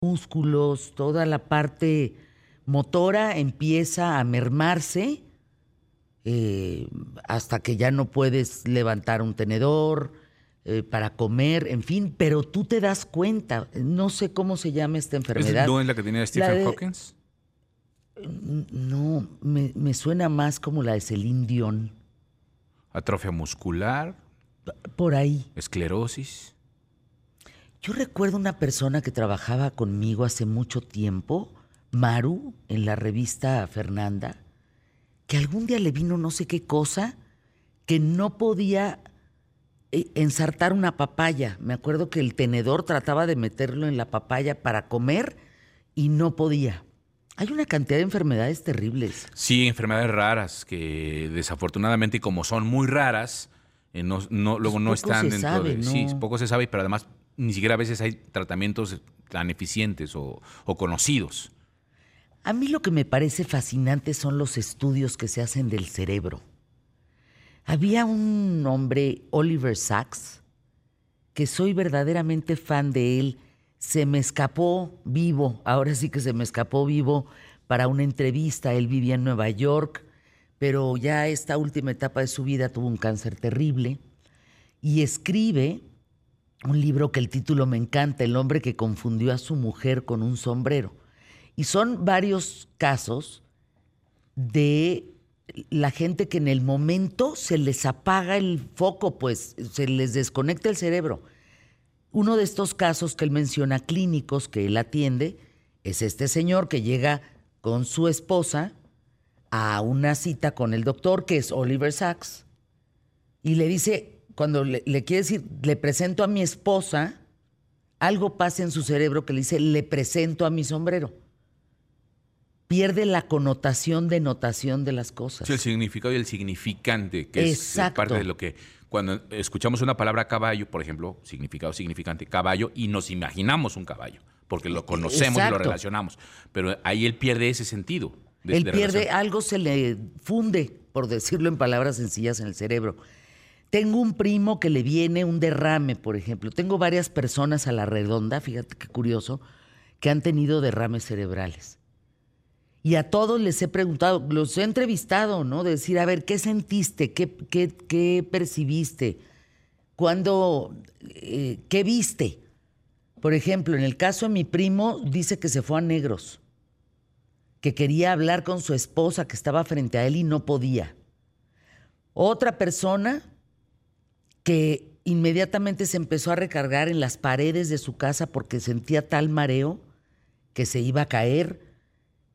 músculos, toda la parte motora empieza a mermarse eh, hasta que ya no puedes levantar un tenedor eh, para comer, en fin, pero tú te das cuenta, no sé cómo se llama esta enfermedad. ¿No es la que tenía Stephen Hawking? No, me, me, suena más como la de Celine Dion. Atrofia muscular. Por ahí. Esclerosis. Yo recuerdo una persona que trabajaba conmigo hace mucho tiempo, Maru, en la revista Fernanda, que algún día le vino no sé qué cosa, que no podía eh, ensartar una papaya. Me acuerdo que el tenedor trataba de meterlo en la papaya para comer y no podía. Hay una cantidad de enfermedades terribles. Sí, enfermedades raras que desafortunadamente, como son muy raras, eh, no, no, luego pues no están dentro de. Sí, poco se sabe, pero además ni siquiera a veces hay tratamientos tan eficientes o, conocidos. A mí lo que me parece fascinante son los estudios que se hacen del cerebro. Había un hombre, Oliver Sacks, que soy verdaderamente fan de él. Se me escapó vivo, ahora sí que se me escapó vivo para una entrevista. Él vivía en Nueva York, pero ya esta última etapa de su vida tuvo un cáncer terrible y escribe un libro que el título me encanta, El hombre que confundió a su mujer con un sombrero. Y son varios casos de la gente que en el momento se les apaga el foco, pues se les desconecta el cerebro. Uno de estos casos que él menciona clínicos que él atiende es este señor que llega con su esposa a una cita con el doctor, que es Oliver Sacks, y le dice, cuando le, quiere decir, le presento a mi esposa, algo pasa en su cerebro que le dice, le presento a mi sombrero. Pierde la connotación de notación de las cosas. Sí, el significado y el significante, que es parte de lo que cuando escuchamos una palabra caballo, por ejemplo, significado, significante, caballo, y nos imaginamos un caballo, porque lo conocemos y lo relacionamos. Pero ahí él pierde ese sentido. él pierde, algo se le funde, por decirlo en palabras sencillas, en el cerebro. Tengo un primo que le viene un derrame, por ejemplo. Tengo varias personas a la redonda, fíjate qué curioso, que han tenido derrames cerebrales. Y a todos les he preguntado, los he entrevistado, ¿no? De decir, a ver, ¿qué sentiste? ¿Qué, qué, percibiste? ¿Cuándo? Eh, ¿Qué viste? Por ejemplo, en el caso de mi primo, dice que se fue a negros, que quería hablar con su esposa que estaba frente a él y no podía. Otra persona que inmediatamente se empezó a recargar en las paredes de su casa porque sentía tal mareo que se iba a caer,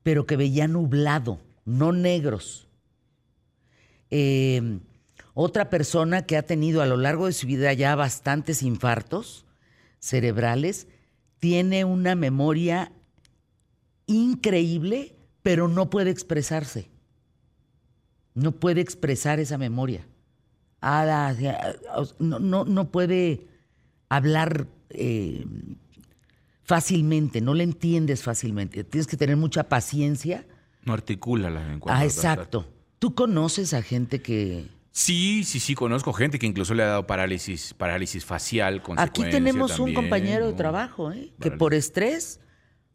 pero que veía nublado, no negros. Em, otra persona que ha tenido a lo largo de su vida ya bastantes infartos cerebrales, tiene una memoria increíble, pero no puede expresarse. No puede expresar esa memoria no, no, puede hablar eh, fácilmente, no le entiendes fácilmente. Tienes que tener mucha paciencia. No articula la lengua. Ah, exacto. ¿Tú conoces a gente que... Sí, sí, sí, conozco gente que incluso le ha dado parálisis, parálisis facial. Aquí tenemos un compañero de trabajo, ¿eh? que por estrés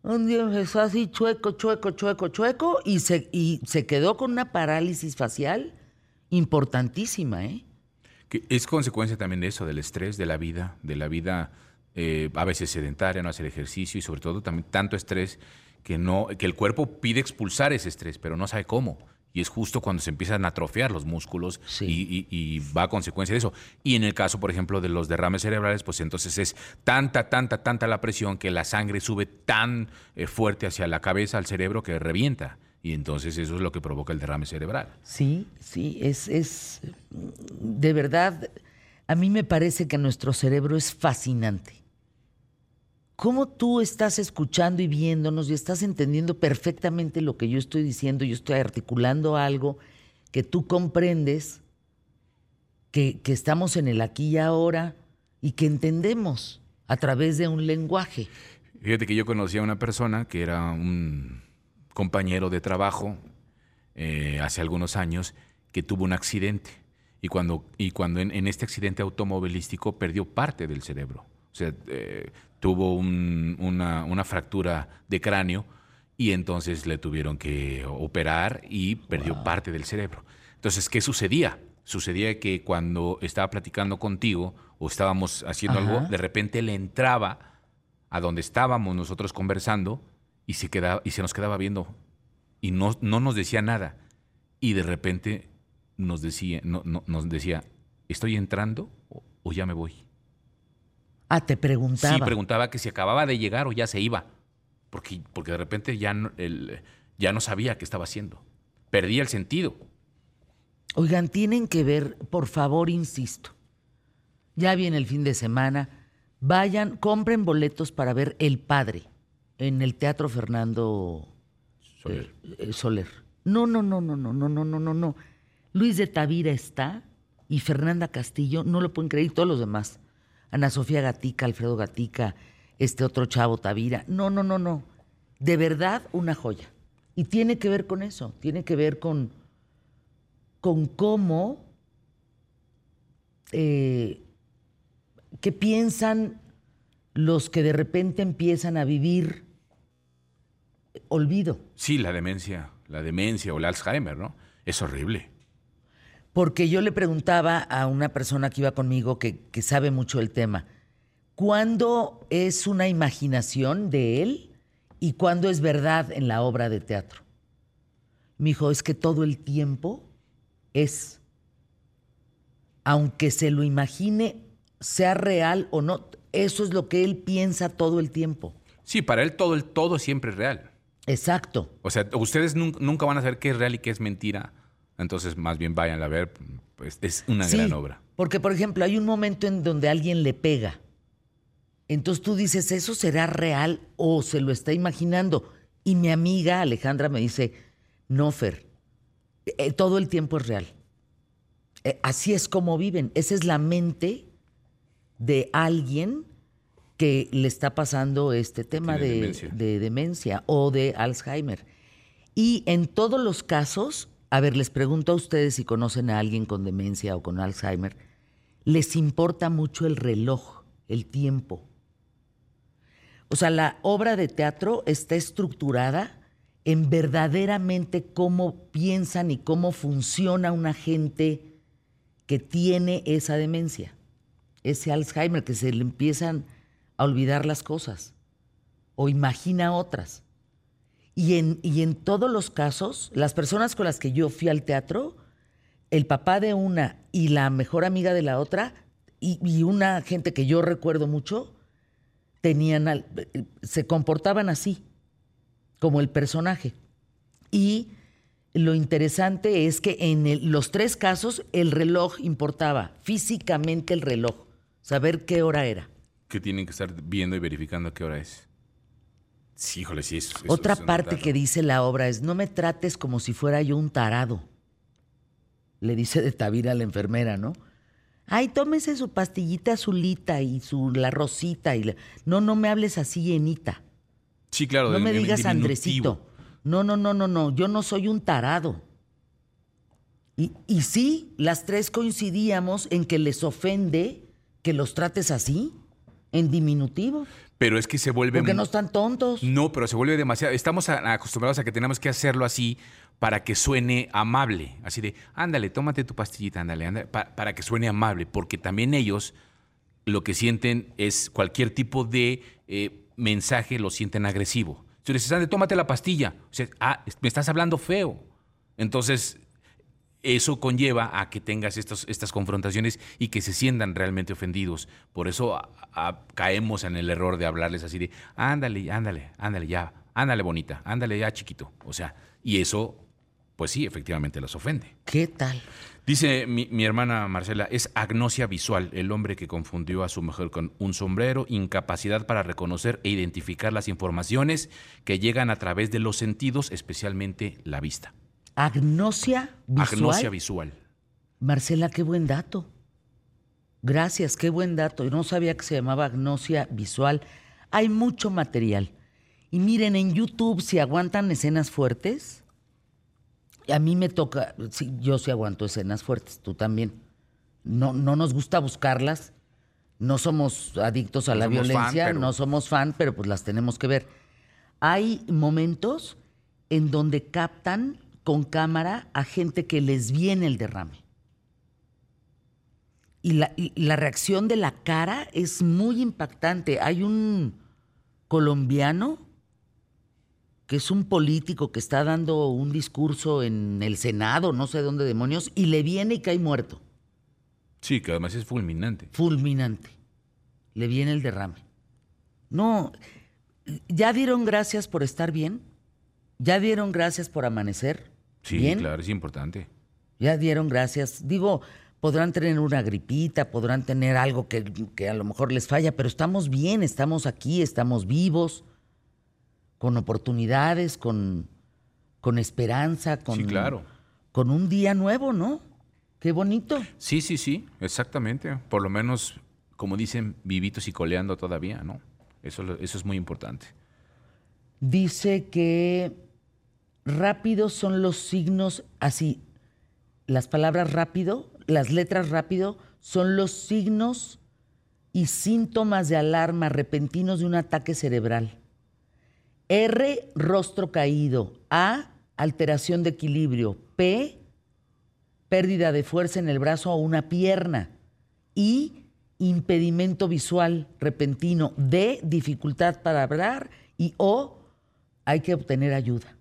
un día empezó así chueco, chueco, chueco, chueco y se, y se quedó con una parálisis facial importantísima, ¿eh? Que es consecuencia también de eso, del estrés, de la vida, de la vida eh, a veces sedentaria, no hacer ejercicio y sobre todo también tanto estrés que, no, que el cuerpo pide expulsar ese estrés, pero no sabe cómo. Y es justo cuando se empiezan a atrofiar los músculos y, va a consecuencia de eso. Y en el caso, por ejemplo, de los derrames cerebrales, pues entonces es tanta, tanta, tanta la presión que la sangre sube tan eh, fuerte hacia la cabeza, al cerebro, que revienta. Y entonces eso es lo que provoca el derrame cerebral. Sí, sí, es, es de verdad, a mí me parece que nuestro cerebro es fascinante. ¿Cómo tú estás escuchando y viéndonos y estás entendiendo perfectamente lo que yo estoy diciendo? Yo estoy articulando algo que tú comprendes, que, que estamos en el aquí y ahora y que entendemos a través de un lenguaje. Fíjate que yo conocí a una persona que era un compañero de trabajo eh, hace algunos años que tuvo un accidente y cuando, y cuando en, este accidente automovilístico perdió parte del cerebro. O sea, eh, tuvo una, una, fractura de cráneo y entonces le tuvieron que operar y perdió parte del cerebro. Entonces, ¿qué sucedía? Sucedía que cuando estaba platicando contigo o estábamos haciendo algo, de repente le entraba a donde estábamos nosotros conversando y se, quedaba, y se nos quedaba viendo y no, no nos decía nada. Y de repente nos decía, no, nos decía, ¿estoy entrando o, ya me voy? Ah, te preguntaba. Sí, preguntaba que si acababa de llegar o ya se iba. Porque, porque de repente ya no, ya no sabía qué estaba haciendo. Perdía el sentido. Oigan, tienen que ver, por favor, insisto. Ya viene el fin de semana. Vayan, compren boletos para ver El Padre en el Teatro Fernando Soler. Eh, Soler. No, no, no, no, no, no, no, no, no, no. Luis de Tavira está y Fernanda Castillo, no lo pueden creer, y todos los demás. Ana Sofía Gatica, Alfredo Gatica, este otro chavo Tavira. No, no, no, no. De verdad, una joya. Y tiene que ver con eso, tiene que ver con, con cómo, eh, qué piensan los que de repente empiezan a vivir olvido. Sí, la demencia, la demencia o el Alzheimer, ¿no? Es horrible. Porque yo le preguntaba a una persona que iba conmigo que, sabe mucho el tema, ¿cuándo es una imaginación de él y cuándo es verdad en la obra de teatro? Me dijo, es que todo el tiempo es, aunque se lo imagine, sea real o no, eso es lo que él piensa todo el tiempo. Sí, para él todo el todo siempre es real. Exacto. O sea, ustedes nunca van a saber qué es real y qué es mentira entonces, más bien vayan a ver, pues es una gran obra. Porque, por ejemplo, hay un momento en donde alguien le pega. Entonces tú dices, ¿eso será real o se lo está imaginando? Y mi amiga Alejandra me dice, no, Fer, eh, todo el tiempo es real. Eh, así es como viven. Esa es la mente de alguien que le está pasando este tema de, de demencia o de Alzheimer. Y en todos los casos a ver, les pregunto a ustedes si conocen a alguien con demencia o con Alzheimer. ¿Les importa mucho el reloj, el tiempo? O sea, la obra de teatro está estructurada en verdaderamente cómo piensan y cómo funciona una gente que tiene esa demencia, ese Alzheimer, que se le empiezan a olvidar las cosas o imagina otras. Y en, y en todos los casos, las personas con las que yo fui al teatro, el papá de una y la mejor amiga de la otra, y, una gente que yo recuerdo mucho, tenían, se comportaban así, como el personaje. Y lo interesante es que en los tres casos el reloj importaba, físicamente el reloj, saber qué hora era. Que tienen que estar viendo y verificando qué hora es. Sí, híjole, sí. es. Otra parte que dice la obra es, no me trates como si fuera yo un tarado. Le dice de Tavira a la enfermera, ¿no? Ay, tómese su pastillita azulita y su la rosita. Y No, no me hables así, llenita. Sí, claro. No me digas Andresito. No, no, no, no, no. Yo no soy un tarado. Y, y sí, las tres coincidíamos en que les ofende que los trates así, en diminutivo. Pero es que se vuelve... Porque no están tontos. No, pero se vuelve demasiado... Estamos acostumbrados a que tenemos que hacerlo así para que suene amable. Así de, ándale, tómate tu pastillita, ándale, ándale, para que suene amable. Porque también ellos lo que sienten es cualquier tipo de eh, mensaje lo sienten agresivo. Si dices, ándale, tómate la pastilla. O sea, ah, me estás hablando feo. Entonces, eso conlleva a que tengas estas confrontaciones y que se sientan realmente ofendidos. Por eso caemos en el error de hablarles así de, ándale, ándale, ándale ya, ándale bonita, ándale ya chiquito. O sea, y eso, pues sí, efectivamente los ofende. ¿Qué tal? Dice mi, mi, hermana Marcela, es agnosia visual, el hombre que confundió a su mujer con un sombrero, incapacidad para reconocer e identificar las informaciones que llegan a través de los sentidos, especialmente la vista. Agnosia visual. Agnosia visual. Marcela, qué buen dato. Gracias, qué buen dato. Yo no sabía que se llamaba agnosia visual. Hay mucho material. Y miren, en YouTube, si aguantan escenas fuertes, a mí me toca, sí, yo sí aguanto escenas fuertes, tú también. No, no nos gusta buscarlas, No somos adictos a la violencia, no somos fan, pero pues las tenemos que ver. Hay momentos en donde captan con cámara a gente que les viene el derrame. Y la, y la reacción de la cara es muy impactante. Hay un colombiano que es un político que está dando un discurso en el Senado, no sé dónde demonios, y le viene y cae muerto. Sí, que además es fulminante. Fulminante. Le viene el derrame. No, ¿ya dieron gracias por estar bien? ¿Ya dieron gracias por amanecer? Sí, claro, es importante. Ya dieron gracias. Digo, podrán tener una gripita, podrán tener algo que, que a lo mejor les falla, pero estamos bien, estamos aquí, estamos vivos con oportunidades, con, con esperanza, con, claro. con un día nuevo, ¿no? Qué bonito. Sí, sí, sí, exactamente. Por lo menos, como dicen, vivitos y coleando todavía, ¿no? Eso, eso es muy importante. Dice que rápidos son los signos, así, las palabras rápido, las letras rápido, son los signos y síntomas de alarma repentinos de un ataque cerebral. R, rostro caído. A, alteración de equilibrio. P, pérdida de fuerza en el brazo o una pierna. I, impedimento visual repentino. D, dificultad para hablar. Y O, hay que obtener ayuda.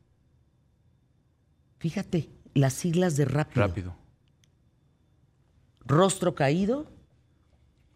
Fíjate, las siglas de rápido. Rápido. Rostro caído.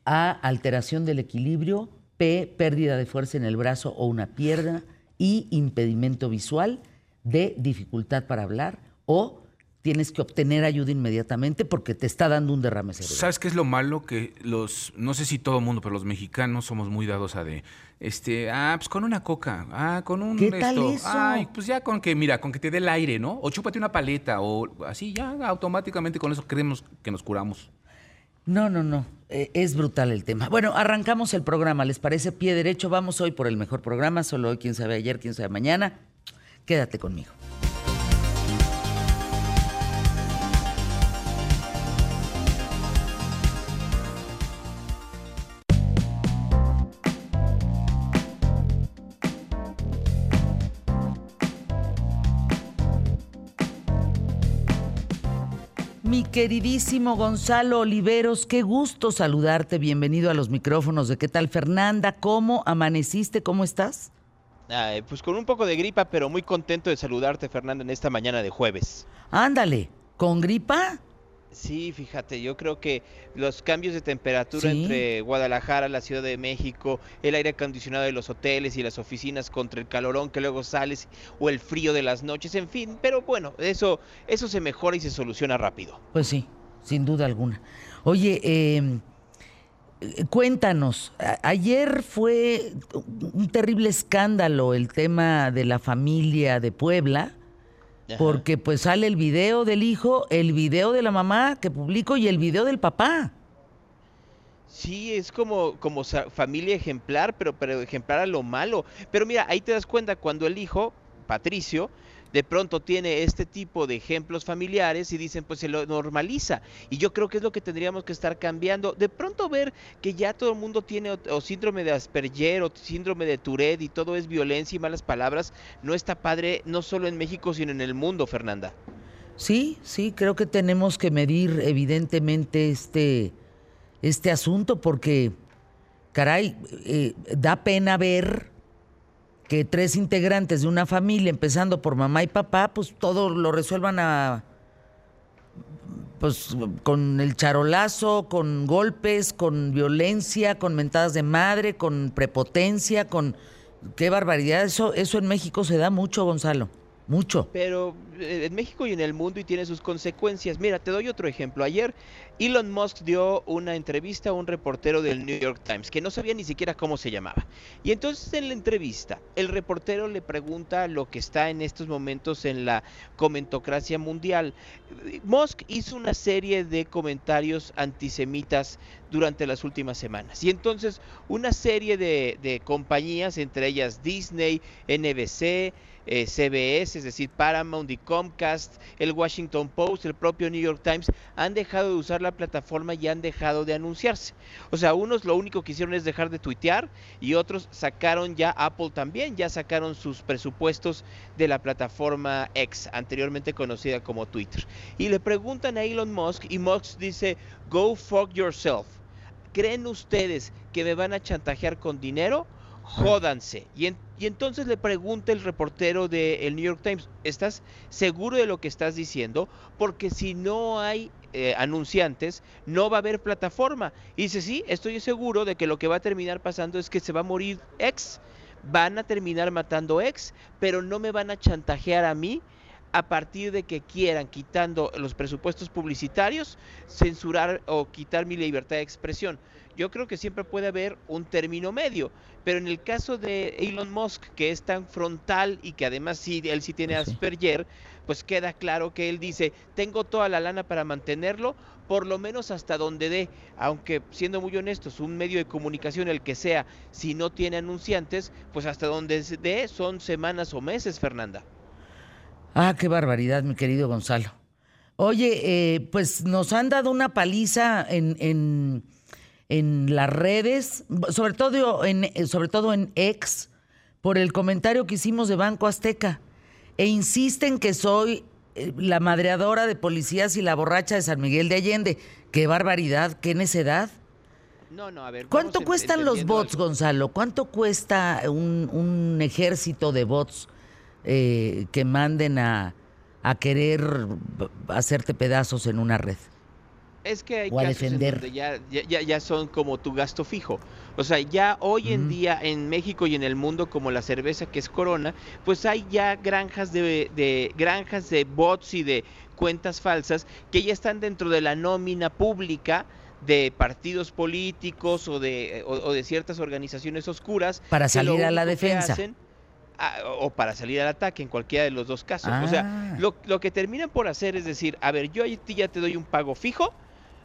A, alteración del equilibrio. P, pérdida de fuerza en el brazo o una pierna y impedimento visual de dificultad para hablar o tienes que obtener ayuda inmediatamente porque te está dando un derrame cerebral. ¿Sabes qué es lo malo? Que los, no sé si todo el mundo, pero los mexicanos somos muy dados a de, este, ah, pues con una coca, ah, con un ¿Qué tal eso? ay, pues ya con que, mira, con que te dé el aire, ¿no? O chúpate una paleta, o así, ya automáticamente con eso creemos que nos curamos. No, no, no. Eh, es brutal el tema. Bueno, arrancamos el programa. ¿Les parece pie derecho? Vamos hoy por el mejor programa. Solo hoy, quién sabe ayer, quién sabe mañana. Quédate conmigo. Queridísimo Gonzalo Oliveros, qué gusto saludarte. Bienvenido a los micrófonos de ¿Qué tal Fernanda? ¿Cómo amaneciste? ¿Cómo estás? pues con un poco de gripa, pero muy contento de saludarte, Fernanda, en esta mañana de jueves. Ándale, ¿con gripa? Sí, fíjate, yo creo que los cambios de temperatura entre Guadalajara, la Ciudad de México, el aire acondicionado de los hoteles y las oficinas contra el calorón que luego sales o el frío de las noches, en fin, pero bueno, eso, eso se mejora y se soluciona rápido. Pues sí, sin duda alguna. Oye, em, cuéntanos, ayer fue un terrible escándalo el tema de la familia de Puebla porque pues sale el video del hijo, el video de la mamá que publico y el video del papá. Sí, es como, como familia ejemplar, pero, pero ejemplar a lo malo. Pero mira, ahí te das cuenta cuando el hijo, Patricio, de pronto tiene este tipo de ejemplos familiares y dicen pues se lo normaliza. Y yo creo que es lo que tendríamos que estar cambiando. De pronto ver que ya todo el mundo tiene o, síndrome de Asperger o síndrome de Tourette y todo es violencia y malas palabras, no está padre no solo en México sino en el mundo, Fernanda. Sí, sí, creo que tenemos que medir evidentemente este, este asunto porque, caray, eh, da pena ver que tres integrantes de una familia, empezando por mamá y papá, pues todo lo resuelvan a pues con el charolazo, con golpes, con violencia, con mentadas de madre, con prepotencia, con qué barbaridad. Eso, eso en México se da mucho, Gonzalo. Mucho. Pero eh, en México y en el mundo y tiene sus consecuencias. Mira, te doy otro ejemplo. Ayer Elon Musk dio una entrevista a un reportero del New York Times que no sabía ni siquiera cómo se llamaba. Y entonces en la entrevista, el reportero le pregunta lo que está en estos momentos en la comentocracia mundial. Musk hizo una serie de comentarios antisemitas durante las últimas semanas. Y entonces una serie de, compañías, entre ellas Disney, NBC, eh, CBS, es decir, Paramount y Comcast, el Washington Post, el propio New York Times, han dejado de usar la plataforma y han dejado de anunciarse. O sea, unos lo único que hicieron es dejar de tuitear y otros sacaron ya, Apple también, ya sacaron sus presupuestos de la plataforma X, anteriormente conocida como Twitter. Y le preguntan a Elon Musk y Musk dice, go fuck yourself. ¿Creen ustedes que me van a chantajear con dinero? jódanse. Y, entonces le pregunta el reportero del New York Times, ¿estás seguro de lo que estás diciendo? Porque si no hay eh, anunciantes, no va a haber plataforma. Y dice, sí, estoy seguro de que lo que va a terminar pasando es que se va a morir ex. Van a terminar matando ex, pero no me van a chantajear a mí a partir de que quieran, quitando los presupuestos publicitarios, censurar o quitar mi libertad de expresión. Yo creo que siempre puede haber un término medio, pero en el caso de Elon Musk, que es tan frontal y que además sí, él sí tiene Asperger, pues queda claro que él dice, tengo toda la lana para mantenerlo, por lo menos hasta donde dé, aunque siendo muy honestos, un medio de comunicación, el que sea, si no tiene anunciantes, pues hasta donde dé son semanas o meses, Fernanda. Ah, qué barbaridad, mi querido Gonzalo. Oye, eh, pues nos han dado una paliza en, en, en, las redes, sobre todo en, sobre todo en ex, por el comentario que hicimos de Banco Azteca. E insisten que soy eh, la madreadora de policías y la borracha de San Miguel de Allende. Qué barbaridad, qué necedad. No, no, a ver. ¿Cuánto cuestan los bots, Gonzalo? ¿Cuánto cuesta un, un ejército de bots? Eh, que manden a, a, querer hacerte pedazos en una red. Es que hay casos donde ya, ya, ya, son como tu gasto fijo. O sea, ya hoy en día en México y en el mundo, como la cerveza que es Corona, pues hay ya granjas de, de granjas de bots y de cuentas falsas que ya están dentro de la nómina pública de partidos políticos o de, o, de ciertas organizaciones oscuras. Para salir a la defensa o para salir al ataque, en cualquiera de los dos casos. O sea, ah. lo, lo, que terminan por hacer es decir, a ver, yo a ti ya te doy un pago fijo,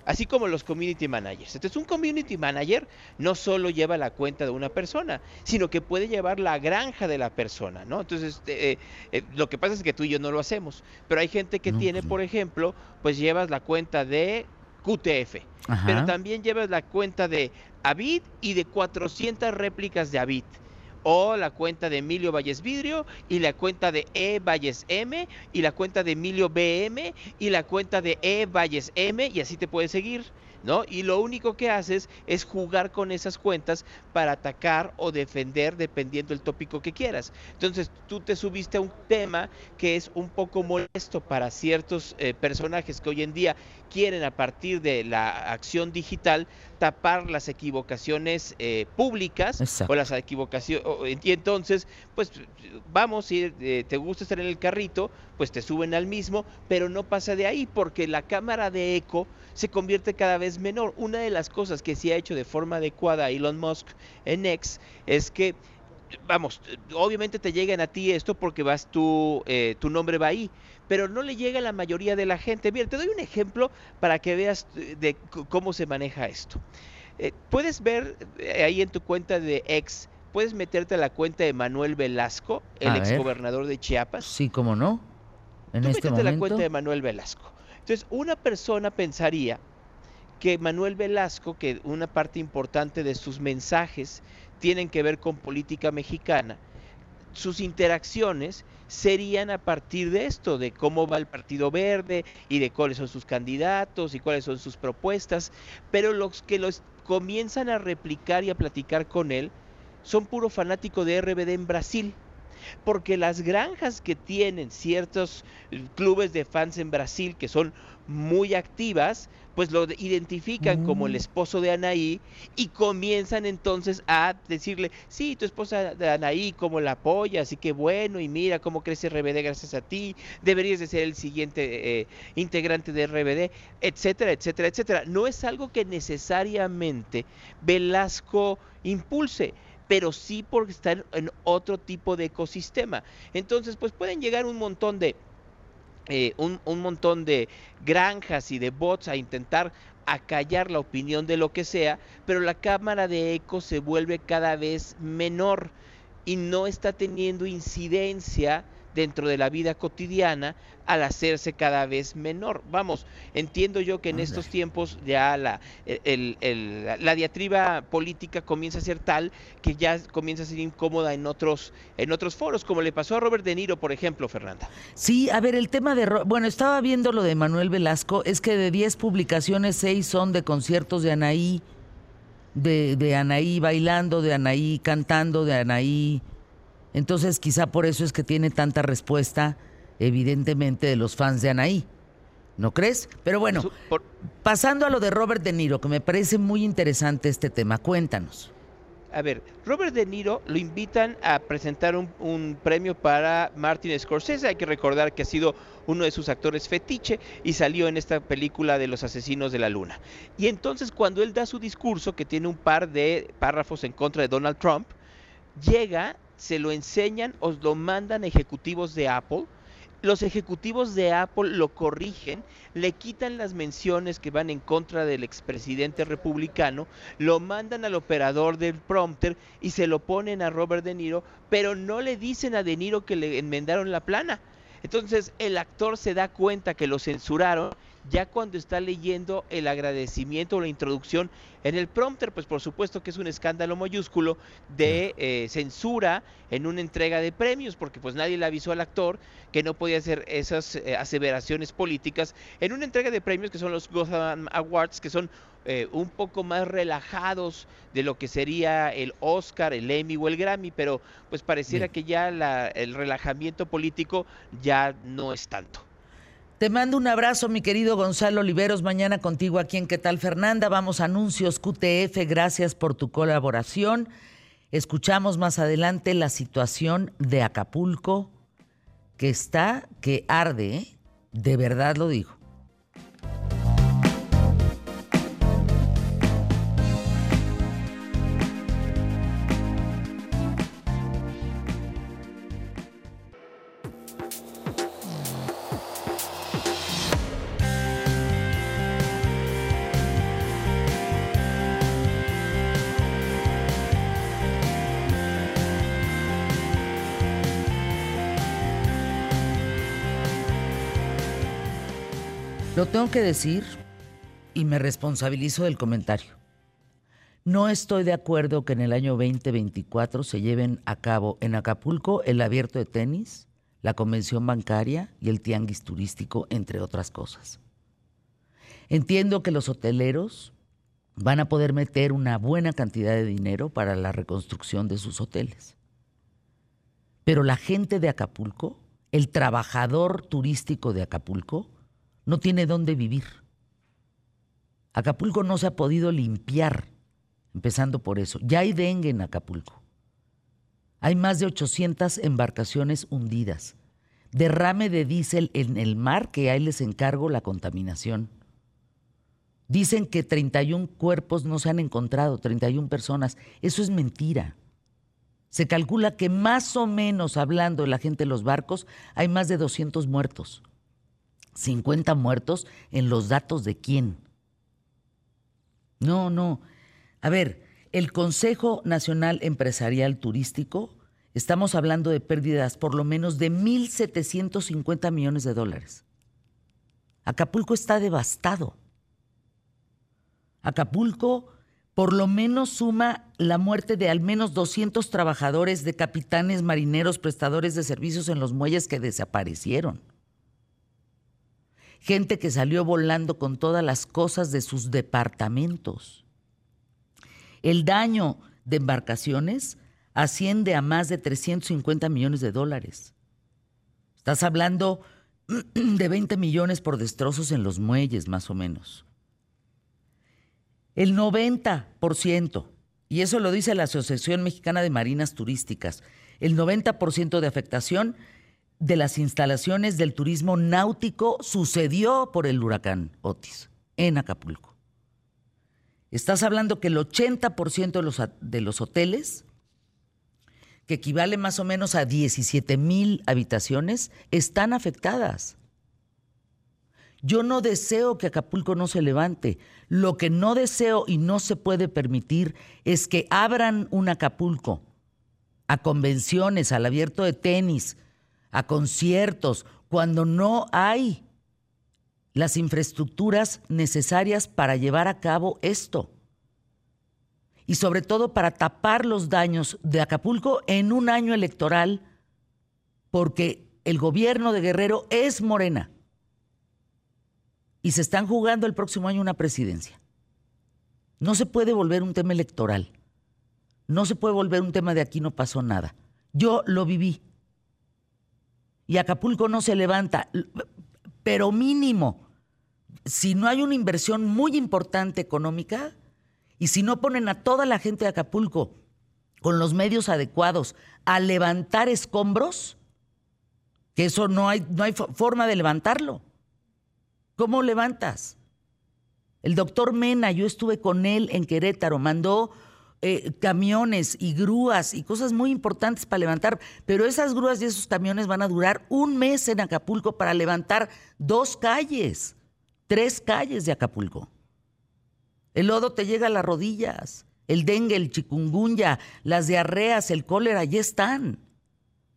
así como los community managers. Entonces, un community manager no solo lleva la cuenta de una persona, sino que puede llevar la granja de la persona, ¿no? Entonces, eh, eh, lo que pasa es que tú y yo no lo hacemos, pero hay gente que tiene, pues por ejemplo, pues llevas la cuenta de QTF, pero también llevas la cuenta de Avid y de 400 réplicas de Avid o la cuenta de Emilio Valles Vidrio y la cuenta de E Valles M y la cuenta de Emilio BM y la cuenta de E Valles M y así te puedes seguir. ¿No? Y lo único que haces es jugar con esas cuentas para atacar o defender dependiendo del tópico que quieras. Entonces tú te subiste a un tema que es un poco molesto para ciertos eh, personajes que hoy en día quieren a partir de la acción digital tapar las equivocaciones eh, públicas o las equivocaciones y entonces pues vamos si eh, te gusta estar en el carrito pues te suben al mismo pero no pasa de ahí porque la cámara de eco se convierte cada vez menor. Una de las cosas que se ha hecho de forma adecuada Elon Musk en X es que vamos, obviamente te llegan a ti esto porque vas tú, eh, tu nombre va ahí, pero no le llega a la mayoría de la gente. Bien, te doy un ejemplo para que veas eh, de cómo se maneja esto. Eh, puedes ver ahí en tu cuenta de ex, puedes meterte a la cuenta de Manuel Velasco, el ex gobernador de Chiapas. Sí, cómo no. En Tú este la cuenta de Manuel Velasco. Entonces, una persona pensaría que Manuel Velasco, que una parte importante de sus mensajes tienen que ver con política mexicana, sus interacciones serían a partir de esto, de cómo va el Partido Verde y de cuáles son sus candidatos y cuáles son sus propuestas, pero los que los comienzan a replicar y a platicar con él son puro fanático de RBD en Brasil porque las granjas que tienen ciertos clubes de fans en Brasil que son muy activas, pues lo identifican como el mm. esposo de Anaí y comienzan entonces a decirle, sí, tu esposa de Anaí, como la apoya, así que bueno, y mira cómo crece RBD gracias a ti, deberías de ser el siguiente eh, integrante de RBD, etcétera, etcétera, etcétera. No es algo que necesariamente Velasco impulse, pero sí porque están en otro tipo de ecosistema. Entonces, pues pueden llegar un montón de eh, un, un montón de granjas y de bots a intentar acallar la opinión de lo que sea, pero la cámara de eco se vuelve cada vez menor y no está teniendo incidencia dentro de la vida cotidiana al hacerse cada vez menor. Vamos, entiendo yo que en estos tiempos ya la, la diatriba política comienza a ser tal que ya comienza a ser incómoda en otros, en otros foros, como le pasó a Robert De Niro, por ejemplo, Fernanda. Sí, a ver, el tema de... Bueno, estaba viendo lo de Manuel Velasco, es que de 10 publicaciones, 6 son de conciertos de Anaí, de, de Anaí bailando, de Anaí cantando, de Anaí entonces quizá por eso es que tiene tanta respuesta, evidentemente, de los fans de Anaí. ¿No crees? Pero bueno, pasando a lo de Robert De Niro, que me parece muy interesante este tema, cuéntanos. A ver, Robert De Niro lo invitan a presentar un, premio para Martin Scorsese. Hay que recordar que ha sido uno de sus actores fetiche y salió en esta película de los asesinos de la luna. Y entonces cuando él da su discurso, que tiene un par de párrafos en contra de Donald Trump, llega se lo enseñan o lo mandan ejecutivos de Apple. Los ejecutivos de Apple lo corrigen, le quitan las menciones que van en contra del expresidente republicano, lo mandan al operador del prompter y se lo ponen a Robert De Niro, pero no le dicen a De Niro que le enmendaron la plana. Entonces el actor se da cuenta que lo censuraron ya cuando está leyendo el agradecimiento o la introducción en el prompter, pues por supuesto que es un escándalo mayúsculo de eh, censura en una entrega de premios, porque pues nadie le avisó al actor que no podía hacer esas eh, aseveraciones políticas en una entrega de premios que son los Gotham Awards, que son eh, un poco más relajados de lo que sería el Oscar, el Emmy o el Grammy, pero pues pareciera que ya el relajamiento político ya no es tanto. Te mando un abrazo, mi querido Gonzalo Oliveros. Mañana contigo aquí en ¿Qué tal, Fernanda? Vamos a anuncios QTF. Gracias por tu colaboración. Escuchamos más adelante la situación de Acapulco, que está, que arde, ¿eh? de verdad lo digo. Lo tengo que decir y me responsabilizo del comentario. No estoy de acuerdo que en el año 2024 se lleven a cabo en Acapulco el abierto de tenis, la convención bancaria y el tianguis turístico, entre otras cosas. Entiendo que los hoteleros van a poder meter una buena cantidad de dinero para la reconstrucción de sus hoteles. Pero la gente de Acapulco, el trabajador turístico de Acapulco, no tiene dónde vivir. Acapulco no se ha podido limpiar, empezando por eso. Ya hay dengue en Acapulco. Hay más de 800 embarcaciones hundidas. Derrame de diésel en el mar que ahí les encargo la contaminación. Dicen que 31 cuerpos no se han encontrado, 31 personas. Eso es mentira. Se calcula que más o menos, hablando de la gente de los barcos, hay más de 200 muertos. 50 muertos en los datos de quién. No, no. A ver, el Consejo Nacional Empresarial Turístico, estamos hablando de pérdidas por lo menos de 1.750 millones de dólares. Acapulco está devastado. Acapulco por lo menos suma la muerte de al menos 200 trabajadores de capitanes marineros prestadores de servicios en los muelles que desaparecieron gente que salió volando con todas las cosas de sus departamentos. El daño de embarcaciones asciende a más de 350 millones de dólares. Estás hablando de 20 millones por destrozos en los muelles, más o menos. El 90%, y eso lo dice la Asociación Mexicana de Marinas Turísticas, el 90% de afectación de las instalaciones del turismo náutico sucedió por el huracán Otis en Acapulco. Estás hablando que el 80% de los, de los hoteles, que equivale más o menos a 17 mil habitaciones, están afectadas. Yo no deseo que Acapulco no se levante. Lo que no deseo y no se puede permitir es que abran un Acapulco a convenciones, al abierto de tenis, a conciertos, cuando no hay las infraestructuras necesarias para llevar a cabo esto. Y sobre todo para tapar los daños de Acapulco en un año electoral, porque el gobierno de Guerrero es morena y se están jugando el próximo año una presidencia. No se puede volver un tema electoral. No se puede volver un tema de aquí no pasó nada. Yo lo viví. Y Acapulco no se levanta, pero mínimo, si no hay una inversión muy importante económica y si no ponen a toda la gente de Acapulco con los medios adecuados a levantar escombros, que eso no hay, no hay forma de levantarlo. ¿Cómo levantas? El doctor Mena, yo estuve con él en Querétaro, mandó eh, camiones y grúas y cosas muy importantes para levantar, pero esas grúas y esos camiones van a durar un mes en Acapulco para levantar dos calles, tres calles de Acapulco. El lodo te llega a las rodillas, el dengue, el chikungunya, las diarreas, el cólera, ya están.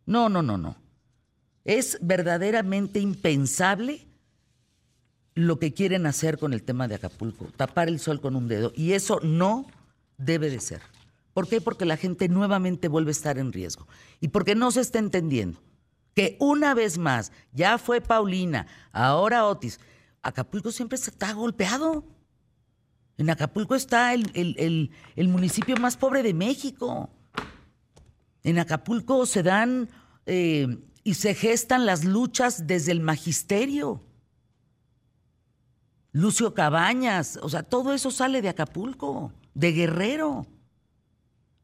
No, no, no, no. Es verdaderamente impensable lo que quieren hacer con el tema de Acapulco, tapar el sol con un dedo. Y eso no debe de ser. ¿Por qué? Porque la gente nuevamente vuelve a estar en riesgo. Y porque no se está entendiendo que una vez más, ya fue Paulina, ahora Otis, Acapulco siempre está golpeado. En Acapulco está el, municipio más pobre de México. En Acapulco se dan eh, y se gestan las luchas desde el magisterio. Lucio Cabañas, o sea, todo eso sale de Acapulco, de Guerrero.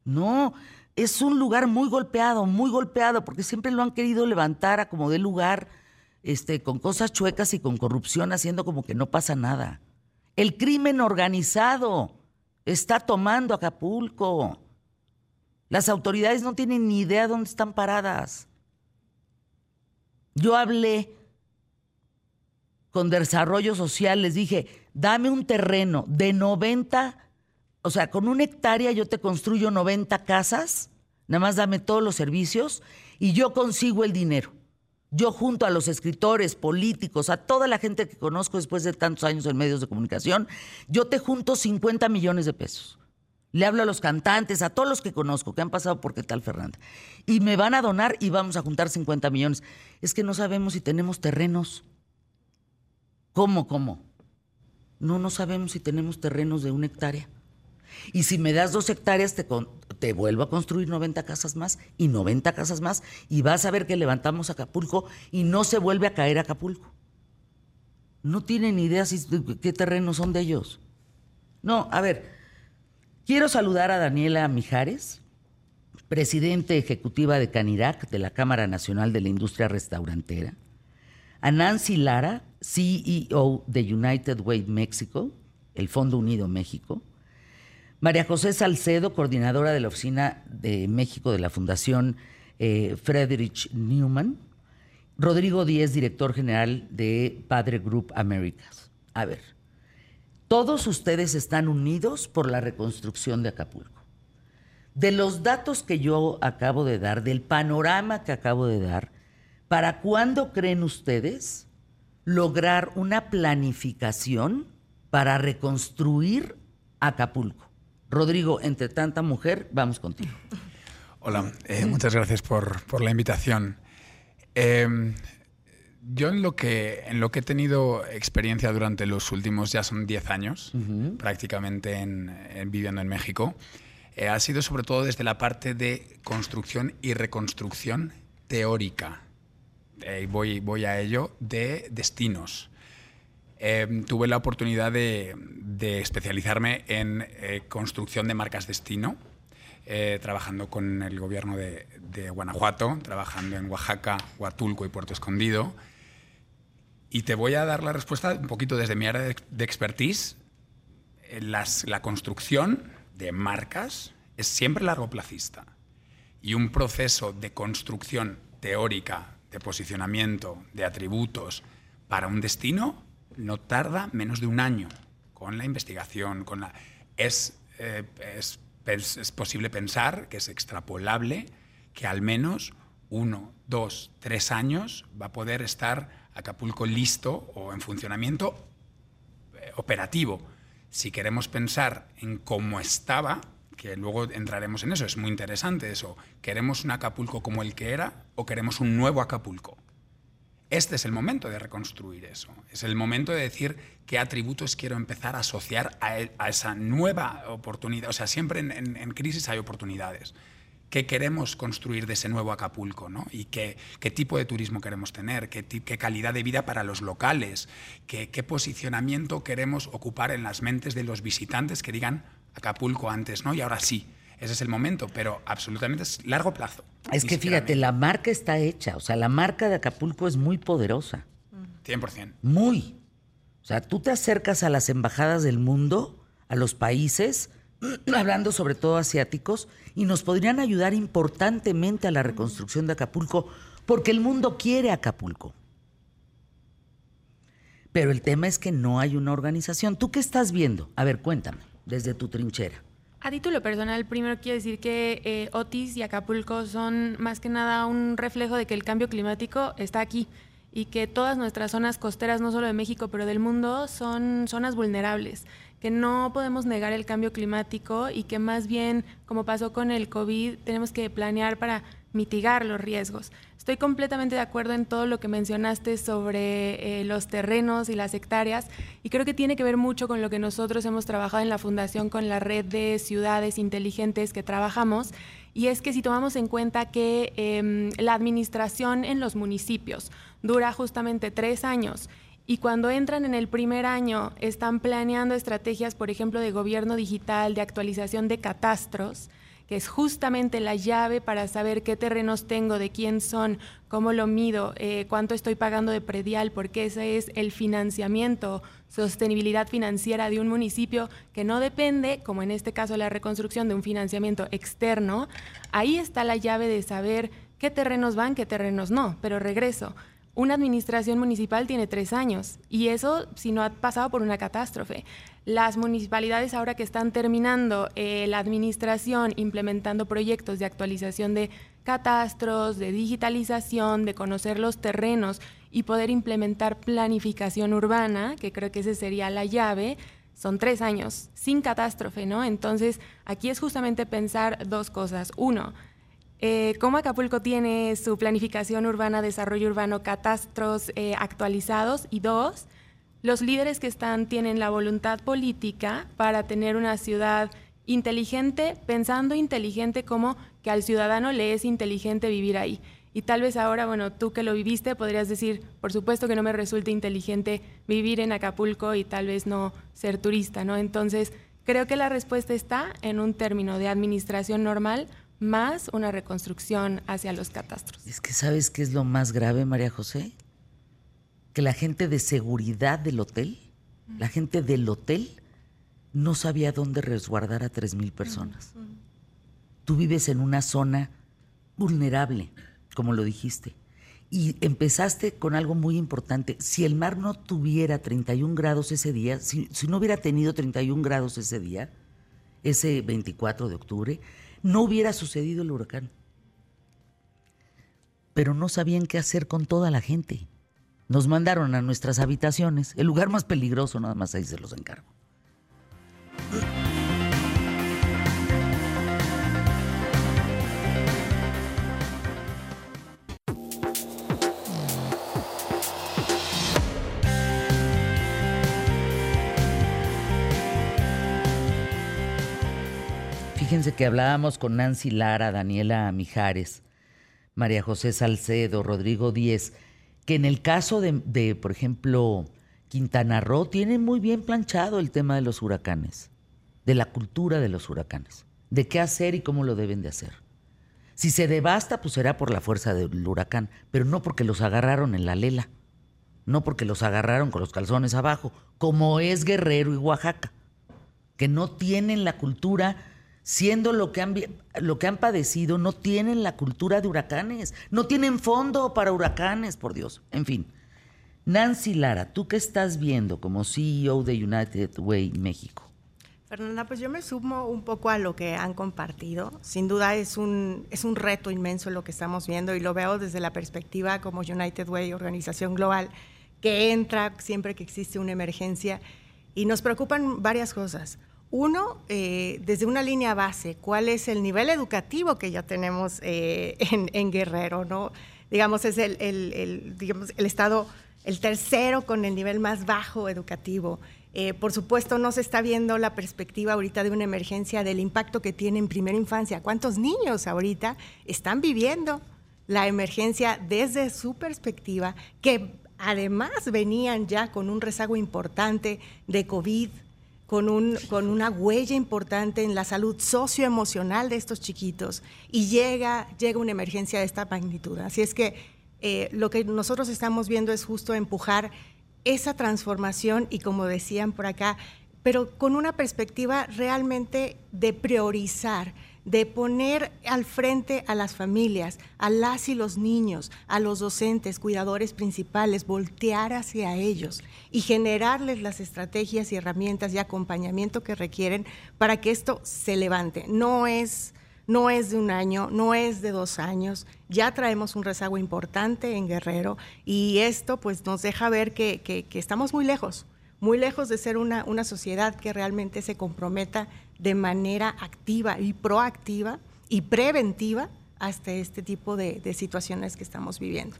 No, es un lugar muy golpeado, muy golpeado, porque siempre lo han querido levantar a como de lugar, este, con cosas chuecas y con corrupción, haciendo como que no pasa nada. El crimen organizado está tomando Acapulco. Las autoridades no tienen ni idea dónde están paradas. Yo hablé con desarrollo social, les dije, dame un terreno de 90, o sea, con una hectárea yo te construyo 90 casas, nada más dame todos los servicios y yo consigo el dinero. Yo junto a los escritores, políticos, a toda la gente que conozco después de tantos años en medios de comunicación, yo te junto 50 millones de pesos. Le hablo a los cantantes, a todos los que conozco, que han pasado por qué tal Fernanda. Y me van a donar y vamos a juntar 50 millones. Es que no sabemos si tenemos terrenos. ¿Cómo, cómo? No, no sabemos si tenemos terrenos de una hectárea. Y si me das dos hectáreas, te, te vuelvo a construir 90 casas más y 90 casas más y vas a ver que levantamos Acapulco y no se vuelve a caer Acapulco. No tienen idea si, qué terrenos son de ellos. No, a ver, quiero saludar a Daniela Mijares, presidente ejecutiva de Canirac, de la Cámara Nacional de la Industria Restaurantera a Nancy Lara, CEO de United Way México, el Fondo Unido México, María José Salcedo, coordinadora de la Oficina de México de la Fundación eh, Friedrich Newman, Rodrigo Díez, director general de Padre Group Americas. A ver, todos ustedes están unidos por la reconstrucción de Acapulco. De los datos que yo acabo de dar, del panorama que acabo de dar, ¿Para cuándo creen ustedes lograr una planificación para reconstruir Acapulco? Rodrigo, entre tanta mujer, vamos contigo. Hola, eh, muchas gracias por, la invitación. Em, yo en lo, que, en lo que he tenido experiencia durante los últimos, ya son 10 años, prácticamente en, viviendo en México, eh, ha sido sobre todo desde la parte de construcción y reconstrucción teórica eh, voy, voy a ello, de destinos. Em, tuve la oportunidad de, especializarme en eh, construcción de marcas destino, eh, trabajando con el gobierno de, Guanajuato, trabajando en Oaxaca, Huatulco y Puerto Escondido. Y te voy a dar la respuesta un poquito desde mi área de, expertise. la construcción de marcas es siempre largo placista y un proceso de construcción teórica de posicionamiento, de atributos para un destino, no tarda menos de un año con la investigación, con la... Es, eh, es, es posible pensar que es extrapolable que al menos uno, dos, tres años va a poder estar Acapulco listo o en funcionamiento eh, operativo. Si queremos pensar en cómo estaba, que luego entraremos en eso, es muy interesante eso, ¿queremos un Acapulco como el que era o queremos un nuevo Acapulco? Este es el momento de reconstruir eso. Es el momento de decir qué atributos quiero empezar a asociar a, e, esa nueva oportunidad. O sea, siempre en crisis hay oportunidades qué queremos construir de ese nuevo Acapulco, ¿no? Y qué, tipo de turismo queremos tener, qué, qué calidad de vida para los locales, qué, qué, posicionamiento queremos ocupar en las mentes de los visitantes que digan Acapulco antes, ¿no? Y ahora sí. Ese es el momento, pero absolutamente es largo plazo. Es que fíjate, la marca está hecha, o sea, la marca de Acapulco es muy poderosa. 100%. Muy. O sea, tú te acercas a las embajadas del mundo, a los países, hablando sobre todo asiáticos, y nos podrían ayudar importantemente a la reconstrucción de Acapulco, porque el mundo quiere Acapulco. Pero el tema es que no hay una organización. ¿Tú qué estás viendo? A ver, cuéntame, desde tu trinchera. A título personal, primero quiero decir que eh, Otis y Acapulco son más que nada un reflejo de que el cambio climático está aquí y que todas nuestras zonas costeras, no solo de México, pero del mundo, son zonas vulnerables que no podemos negar el cambio climático y que más bien, como pasó con el COVID, tenemos que planear para mitigar los riesgos. Estoy completamente de acuerdo en todo lo que mencionaste sobre eh, los terrenos y las hectáreas y creo que tiene que ver mucho con lo que nosotros hemos trabajado en la Fundación con la red de ciudades inteligentes que trabajamos y es que si tomamos en cuenta que em, la administración en los municipios dura justamente tres años y cuando entran en el primer año están planeando estrategias, por ejemplo, de gobierno digital, de actualización de catastros, que es justamente la llave para saber qué terrenos tengo, de quién son, cómo lo mido, eh, cuánto estoy pagando de predial, porque ese es el financiamiento, sostenibilidad financiera de un municipio que no depende, como en este caso la reconstrucción, de un financiamiento externo. Ahí está la llave de saber qué terrenos van, qué terrenos no. Pero regreso, una administración municipal tiene tres años y eso si no ha pasado por una catástrofe. Las municipalidades ahora que están terminando eh, la administración, implementando proyectos de actualización de catastros, de digitalización, de conocer los terrenos y poder implementar planificación urbana, que creo que esa sería la llave, son tres años sin catástrofe, ¿no? Entonces, aquí es justamente pensar dos cosas. Uno, eh, cómo Acapulco tiene su planificación urbana, desarrollo urbano, catastros eh, actualizados y dos, los líderes que están tienen la voluntad política para tener una ciudad inteligente, pensando inteligente como que al ciudadano le es inteligente vivir ahí. Y tal vez ahora, bueno, tú que lo viviste podrías decir, por supuesto que no me resulta inteligente vivir en Acapulco y tal vez no ser turista, ¿no? Entonces, creo que la respuesta está en un término de administración normal más una reconstrucción hacia los catastros. Es que sabes qué es lo más grave, María José? Que la gente de seguridad del hotel, la gente del hotel, no sabía dónde resguardar a tres mil personas. Tú vives en una zona vulnerable, como lo dijiste. Y empezaste con algo muy importante. Si el mar no tuviera 31 grados ese día, si, si no hubiera tenido 31 grados ese día, ese 24 de octubre, no hubiera sucedido el huracán. Pero no sabían qué hacer con toda la gente. Nos mandaron a nuestras habitaciones, el lugar más peligroso, nada más ahí se los encargo. Fíjense que hablábamos con Nancy Lara, Daniela Mijares, María José Salcedo, Rodrigo Díez, que en el caso de, por ejemplo, Quintana Roo, tiene muy bien planchado el tema de los huracanes, de la cultura de los huracanes, de qué hacer y cómo lo deben de hacer. Si se devasta, pues será por la fuerza del huracán, pero no porque los agarraron en la lela, no porque los agarraron con los calzones abajo, como es Guerrero y Oaxaca, que no tienen la cultura siendo lo que, han, lo que han padecido, no tienen la cultura de huracanes, no tienen fondo para huracanes, por Dios. En fin, Nancy Lara, ¿tú qué estás viendo como CEO de United Way México? Fernanda, pues yo me sumo un poco a lo que han compartido. Sin duda es un, es un reto inmenso lo que estamos viendo y lo veo desde la perspectiva como United Way, organización global, que entra siempre que existe una emergencia y nos preocupan varias cosas. Uno, eh, desde una línea base, ¿cuál es el nivel educativo que ya tenemos eh, en, Guerrero? ¿no? Digamos, es el, digamos, el estado, el tercero con el nivel más bajo educativo. Eh, por supuesto, no se está viendo la perspectiva ahorita de una emergencia del impacto que tiene en primera infancia. ¿Cuántos niños ahorita están viviendo la emergencia desde su perspectiva, que además venían ya con un rezago importante de COVID, con, un, con una huella importante en la salud socioemocional de estos chiquitos, y llega, llega una emergencia de esta magnitud? Así es que eh, lo que nosotros estamos viendo es justo empujar esa transformación y como decían por acá, pero con una perspectiva realmente de priorizar, de poner al frente a las familias, a las y los niños, a los docentes, cuidadores principales, voltear hacia ellos y generarles las estrategias y herramientas y acompañamiento que requieren para que esto se levante. No es no es de un año, no es de dos años, ya traemos un rezago importante en Guerrero y esto pues nos deja ver que, estamos muy lejos, muy lejos de ser una, una, sociedad que realmente se comprometa de manera activa y proactiva y preventiva hasta este tipo de, situaciones que estamos viviendo.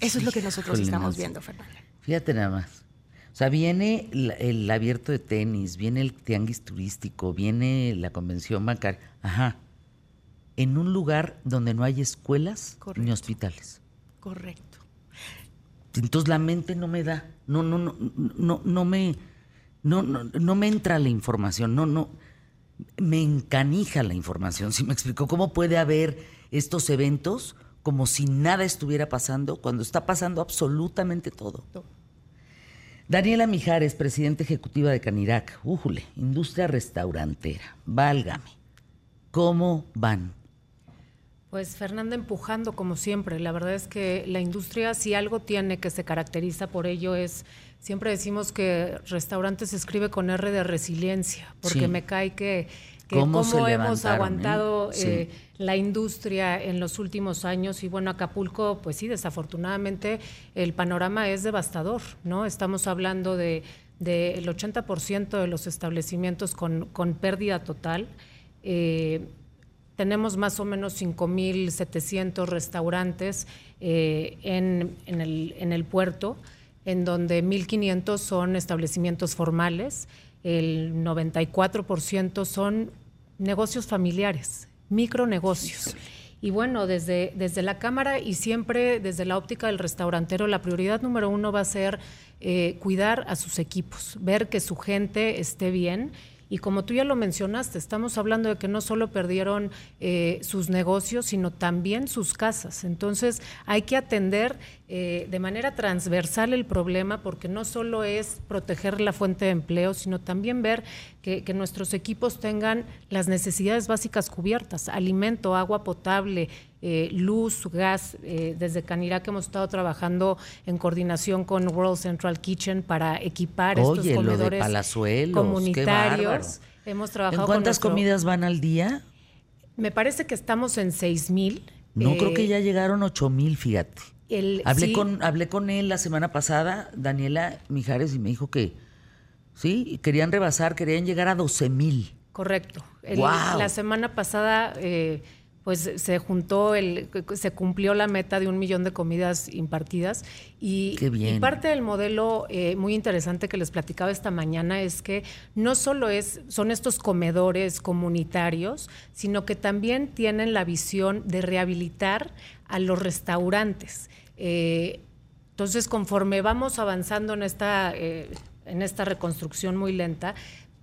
Eso es lo que nosotros estamos viendo, Fernanda. Fíjate nada más. O sea, viene el, abierto de tenis, viene el tianguis turístico, viene la convención bancaria. Ajá en un lugar donde no hay escuelas ni hospitales. Correcto. Entonces la mente no me da, no, no, no, no, no me, no, no, no me entra la información, no, no, me encanija la información. Si me explico cómo puede haber estos eventos como si nada estuviera pasando cuando está pasando absolutamente todo. Daniela Mijares, presidenta ejecutiva de Canirac, újule, industria restaurantera, válgame. ¿Cómo van? Pues Fernanda empujando como siempre. La verdad es que la industria si algo tiene que se caracteriza por ello es, siempre decimos que restaurante se escribe con R de resiliencia, porque me cae que, cómo, hemos eh? aguantado eh, la industria en los últimos años y bueno, Acapulco, pues sí, desafortunadamente el panorama es devastador, ¿no? Estamos hablando de del 80% de los establecimientos con, con pérdida total. Eh, tenemos más o menos 5.700 restaurantes eh, en, el, puerto, en donde 1.500 son establecimientos formales, el 94% son negocios familiares, micronegocios. Y bueno, desde, desde la Cámara y siempre desde la óptica del restaurantero, la prioridad número uno va a ser eh, cuidar a sus equipos, ver que su gente esté bien y como tú ya lo mencionaste, estamos hablando de que no solo perdieron eh, sus negocios, sino también sus casas. Entonces hay que atender eh, de manera transversal el problema porque no solo es proteger la fuente de empleo, sino también ver que, nuestros equipos tengan las necesidades básicas cubiertas, alimento, agua potable, eh, luz, gas. desde Canirac hemos estado trabajando en coordinación con World Central Kitchen para equipar estos comedores comunitarios. Hemos trabajado ¿En cuántas comidas van al día? Me parece que estamos en seis mil. No, creo que ya llegaron ocho mil, fíjate hablé, con, hablé con él la semana pasada, Daniela Mijares, y me dijo que sí, querían rebasar, querían llegar a 12 mil. Correcto. La semana pasada, eh, pues se juntó, el, se cumplió la meta de un millón de comidas impartidas. Y, parte del modelo eh, muy interesante que les platicaba esta mañana es que no solo es, son estos comedores comunitarios, sino que también tienen la visión de rehabilitar a los restaurantes. Eh, entonces, conforme vamos avanzando en esta, eh, en esta reconstrucción muy lenta,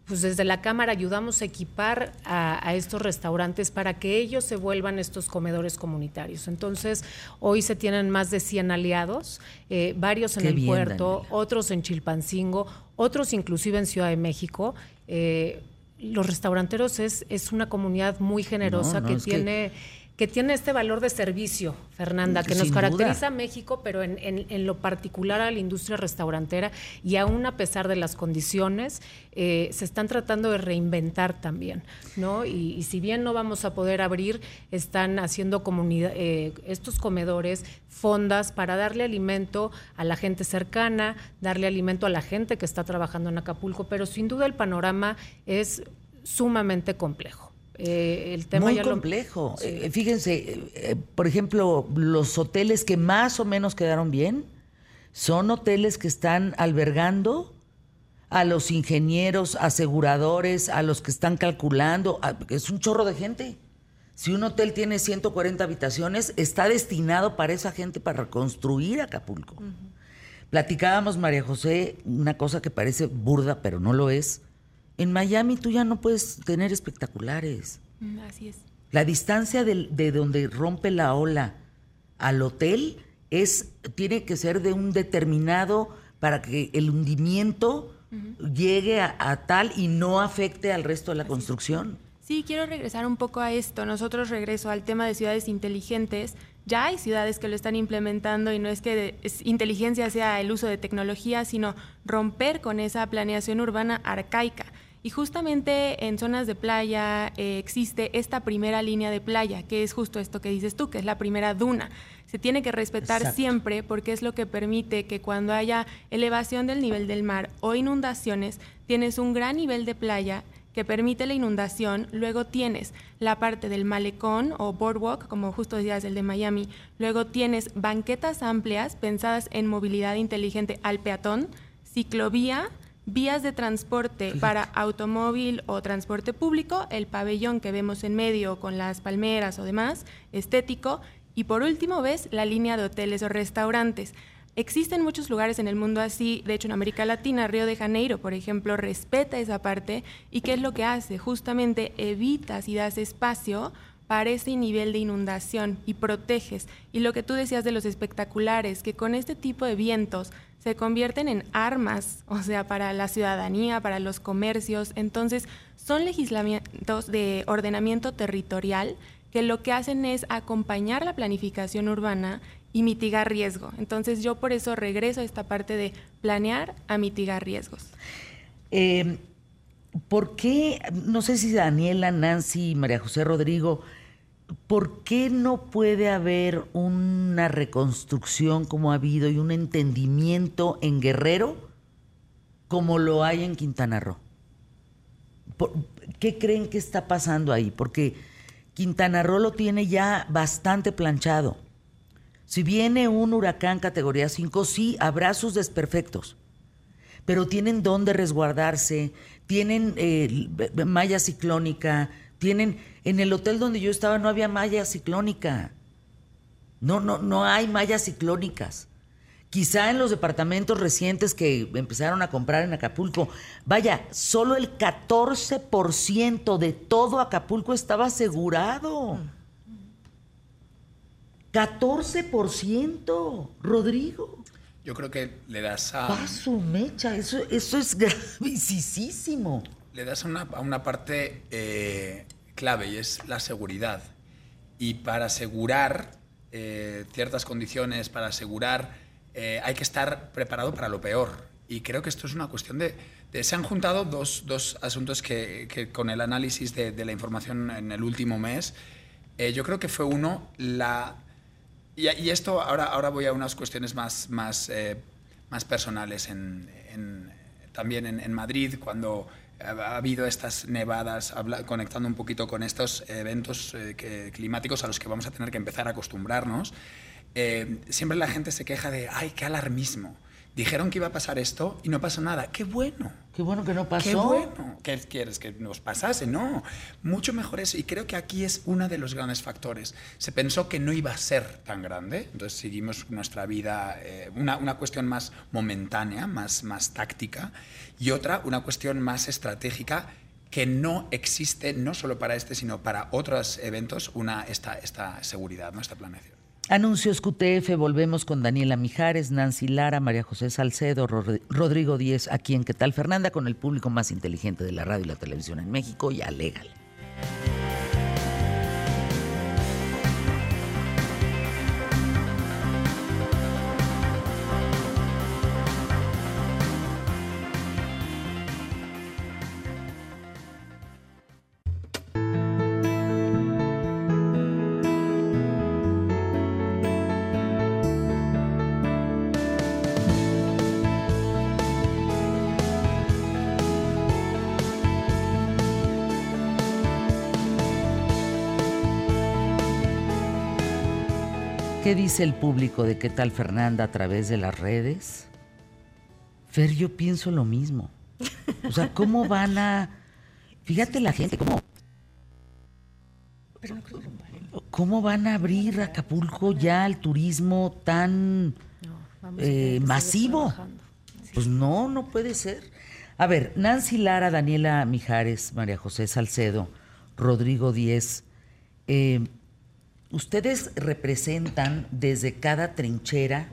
pues desde la Cámara ayudamos a equipar a, estos restaurantes para que ellos se vuelvan estos comedores comunitarios. Entonces, hoy se tienen más de 100 aliados, eh, varios en el puerto, otros en Chilpancingo, otros inclusive en Ciudad de México. los restauranteros es, es una comunidad muy generosa que tiene que tiene este valor de servicio, Fernanda, que nos caracteriza a México, pero en, lo particular a la industria restaurantera y aún a pesar de las condiciones, eh, se están tratando de reinventar también, ¿no? Y, si bien no vamos a poder abrir, están haciendo comunidad, eh, estos comedores, fondas para darle alimento a la gente cercana, darle alimento a la gente que está trabajando en Acapulco, pero sin duda el panorama es sumamente complejo. Eh, el tema Muy complejo. Eh, fíjense, eh, por ejemplo, los hoteles que más o menos quedaron bien son hoteles que están albergando a los ingenieros, aseguradores, a los que están calculando. es un chorro de gente. Si un hotel tiene 140 habitaciones, está destinado para esa gente para reconstruir Acapulco. Platicábamos, María José, una cosa que parece burda, pero no lo es en Miami tú ya no puedes tener espectaculares. Mm, así es. La distancia de, donde rompe la ola al hotel es tiene que ser de un determinado para que el hundimiento llegue a, tal y no afecte al resto de la construcción. Sí, quiero regresar un poco a esto. Nosotros regreso al tema de ciudades inteligentes. Ya hay ciudades que lo están implementando y no es que inteligencia sea el uso de tecnología, sino romper con esa planeación urbana arcaica. Y justamente en zonas de playa eh, existe esta primera línea de playa, que es justo esto que dices tú, que es la primera duna. Se tiene que respetar siempre porque es lo que permite que cuando haya elevación del nivel del mar o inundaciones, tienes un gran nivel de playa que permite la inundación, luego tienes la parte del malecón o boardwalk, como justo decías el de Miami, luego tienes banquetas amplias pensadas en movilidad inteligente al peatón, ciclovía, Vías de transporte para automóvil o transporte público, el pabellón que vemos en medio con las palmeras o demás, estético. Y por último, ves la línea de hoteles o restaurantes. Existen muchos lugares en el mundo así, de hecho en América Latina, Río de Janeiro, por ejemplo, respeta esa parte y ¿qué es lo que hace? Justamente evitas y das espacio para ese nivel de inundación y proteges. Y lo que tú decías de los espectaculares, que con este tipo de vientos se convierten en armas, o sea, para la ciudadanía, para los comercios. Entonces, son legislamientos de ordenamiento territorial que lo que hacen es acompañar la planificación urbana y mitigar riesgo. Entonces, yo por eso regreso a esta parte de planear a mitigar riesgos. Eh, ¿Por qué, no sé si Daniela, Nancy, María José Rodrigo, ¿por qué no puede haber una reconstrucción como ha habido y un entendimiento en Guerrero como lo hay en Quintana Roo? ¿Qué creen que está pasando ahí? Porque Quintana Roo lo tiene ya bastante planchado. Si viene un huracán categoría 5, sí, habrá sus desperfectos, pero tienen dónde resguardarse, tienen eh, malla ciclónica, tienen en el hotel donde yo estaba no había malla ciclónica. No, no, no hay mallas ciclónicas. Quizá en los departamentos recientes que empezaron a comprar en Acapulco, vaya, solo el 14% de todo Acapulco estaba asegurado. 14%, Rodrigo. Yo creo que le das a... Paso mecha, eso, eso es gravísimo. Le das a una, parte eh, clave y es la seguridad. Y para asegurar eh, ciertas condiciones, para asegurar, eh, hay que estar preparado para lo peor. Y creo que esto es una cuestión de... se han juntado dos, dos asuntos que, que, con el análisis de, la información en el último mes, yo creo que fue uno, la y, esto, ahora, ahora voy a unas cuestiones más, más, más personales. En, también en, Madrid, cuando ha habido estas nevadas, conectando un poquito con estos eventos eh, climáticos a los que vamos a tener que empezar a acostumbrarnos, eh, siempre la gente se queja de, ay, qué alarmismo dijeron que iba a pasar esto y no pasó nada. ¡Qué bueno! ¡Qué bueno que no pasó! ¡Qué bueno! ¿Qué quieres que nos pasase? No, mucho mejor eso. Y creo que aquí es uno de los grandes factores. Se pensó que no iba a ser tan grande, entonces seguimos nuestra vida, eh, una, una, cuestión más momentánea, más, más táctica, y otra, una cuestión más estratégica que no existe, no solo para este, sino para otros eventos, una, esta, esta seguridad, ¿no? esta planeación. Anuncios QTF, volvemos con Daniela Mijares, Nancy Lara, María José Salcedo, Rodrigo Díez, aquí en ¿Qué tal Fernanda? Con el público más inteligente de la radio y la televisión en México, y Legal. Dice el público de qué tal Fernanda a través de las redes? Fer, yo pienso lo mismo. O sea, ¿cómo van a... Fíjate la gente, ¿cómo... ¿Cómo van a abrir Acapulco ya al turismo tan eh, masivo? Pues no, no puede ser. A ver, Nancy Lara, Daniela Mijares, María José Salcedo, Rodrigo Díez, eh, ustedes representan desde cada trinchera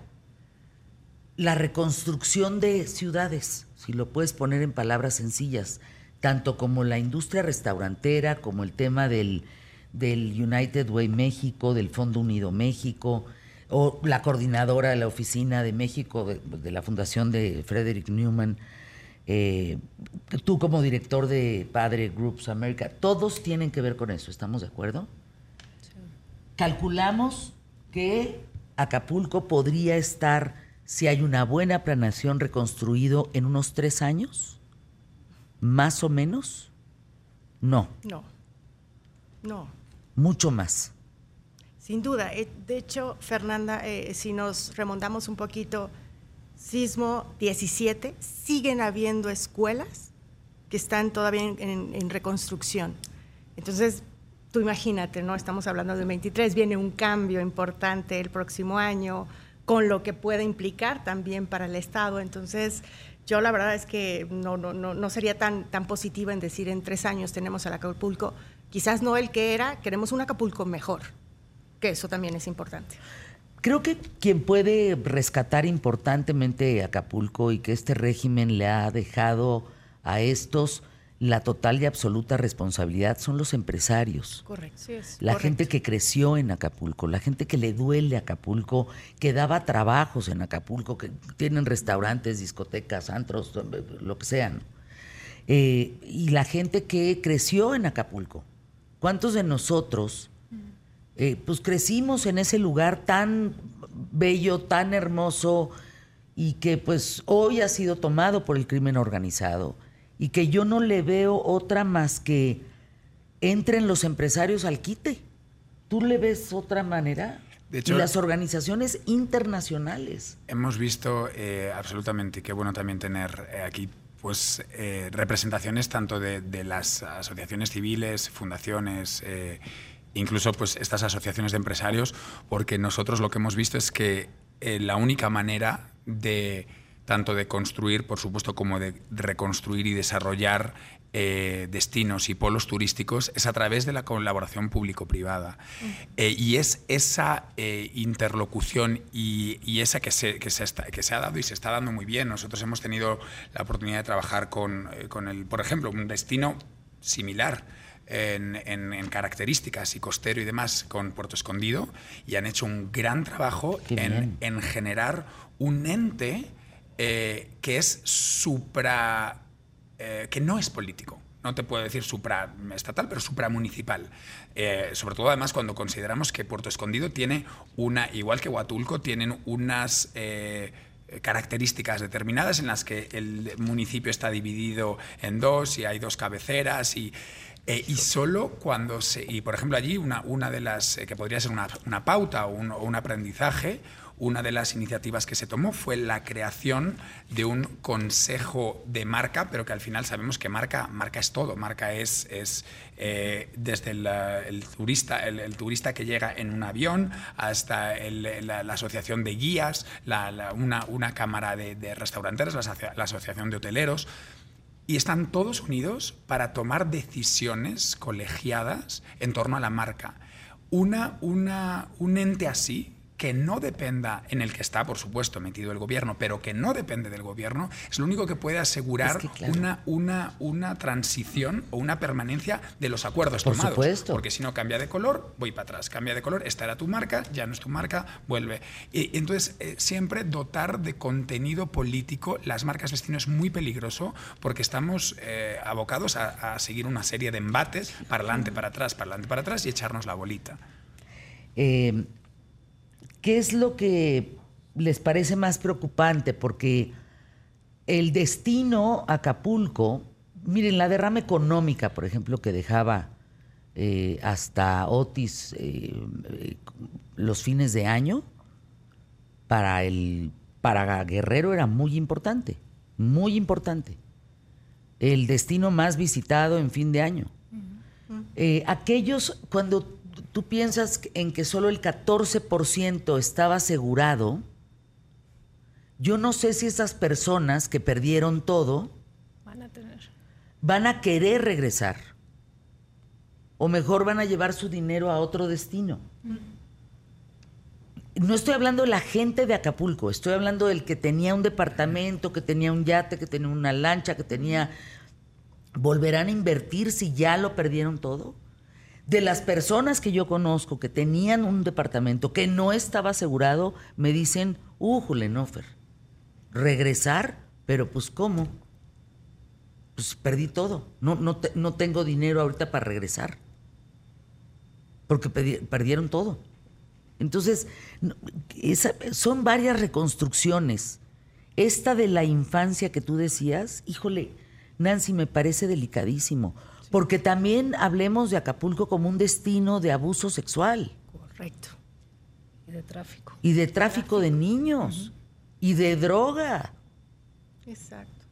la reconstrucción de ciudades, si lo puedes poner en palabras sencillas, tanto como la industria restaurantera, como el tema del, del United Way México, del Fondo Unido México, o la coordinadora de la Oficina de México, de, la Fundación de Frederick Newman, eh, tú como director de Padre Groups America, todos tienen que ver con eso, ¿estamos de acuerdo? Calculamos que Acapulco podría estar si hay una buena planeación reconstruido en unos tres años? ¿Más o menos? No. No. No. Mucho más. Sin duda. Eh, de hecho, Fernanda, eh, si nos remontamos un poquito, sismo 17, siguen habiendo escuelas que están todavía en, en reconstrucción. Entonces, tú imagínate, ¿no? Estamos hablando de 23, viene un cambio importante el próximo año, con lo que puede implicar también para el Estado. Entonces, yo la verdad es que no, no, no, sería tan, tan positiva en decir en tres años tenemos al Acapulco, quizás no el que era, queremos un Acapulco mejor, que eso también es importante. Creo que quien puede rescatar importantemente Acapulco y que este régimen le ha dejado a estos la total y absoluta responsabilidad son los empresarios. Correcto. Sí es, la gente que creció en Acapulco, la gente que le duele a Acapulco, que daba trabajos en Acapulco, que tienen restaurantes, discotecas, antros, lo que sean. Eh, y la gente que creció en Acapulco. ¿Cuántos de nosotros eh, pues crecimos en ese lugar tan bello, tan hermoso y que pues hoy ha sido tomado por el crimen organizado? Y que yo no le veo otra más que entren los empresarios al quite. ¿Tú le ves otra manera? De hecho, y las organizaciones internacionales. Hemos visto eh, absolutamente, qué bueno también tener eh, aquí pues eh, representaciones tanto de, de, las asociaciones civiles, fundaciones, incluso pues estas asociaciones de empresarios, porque nosotros lo que hemos visto es que la única manera de tanto de construir, por supuesto, como de reconstruir y desarrollar eh, destinos y polos turísticos es a través de la colaboración público-privada. Eh, y es esa eh, interlocución y, esa que se, que, se que se ha dado y se está dando muy bien. Nosotros hemos tenido la oportunidad de trabajar con, con el, por ejemplo, un destino similar. En, en, características y costero y demás con Puerto Escondido y han hecho un gran trabajo en, en, generar un ente eh, que es supra. Eh, que no es político. No te puedo decir supraestatal, pero supramunicipal. Eh, sobre todo, además, cuando consideramos que Puerto Escondido tiene una, igual que Huatulco, tienen unas características determinadas en las que el municipio está dividido en dos y hay dos cabeceras y. y solo cuando se. Y por ejemplo, allí una, una de las. que podría ser una, una pauta o un, o un, aprendizaje una de las iniciativas que se tomó fue la creación de un consejo de marca, pero que al final sabemos que marca, marca es todo. Marca es, es eh, desde el, turista, el, turista que llega en un avión hasta la, asociación de guías, una, una, cámara de, de restauranteros, la asociación de hoteleros y están todos unidos para tomar decisiones colegiadas en torno a la marca. Una, una, un ente así que no dependa, en el que está, por supuesto, metido el gobierno, pero que no depende del gobierno, es lo único que puede asegurar una, una, una transición o una permanencia de los acuerdos por tomados. Supuesto. Porque si no cambia de color, voy para atrás. Cambia de color, esta era tu marca, ya no es tu marca, vuelve. Y, entonces, eh, siempre dotar de contenido político las marcas destino es muy peligroso porque estamos eh, abocados a, a seguir una serie de embates para adelante, para atrás, para adelante, para atrás y echarnos la bolita. Eh, ¿Qué es lo que les parece más preocupante? Porque el destino Acapulco, miren, la derrama económica, por ejemplo, que dejaba eh, hasta Otis eh, eh, los fines de año, para, el, para Guerrero era muy importante, muy importante. El destino más visitado en fin de año. aquellos, cuando tú piensas en que solo el 14% estaba asegurado, yo no sé si esas personas que perdieron todo Van a tener. van a querer regresar. O mejor van a llevar su dinero a otro destino. No estoy hablando de la gente de Acapulco, estoy hablando del que tenía un departamento, que tenía un yate, que tenía una lancha, que tenía... ¿Volverán a invertir si ya lo perdieron todo? De las personas que yo conozco que tenían un departamento que no estaba asegurado, me dicen, uh, Julenofer, regresar, pero pues ¿cómo? Pues perdí todo. No, no, no tengo dinero ahorita para regresar. Porque perdieron todo. Entonces, son varias reconstrucciones. Esta de la infancia que tú decías, híjole, Nancy, me parece delicadísimo. Porque también hablemos de Acapulco como un destino de abuso sexual Correcto. Y de tráfico. y de tráfico de niños y de droga. Exacto.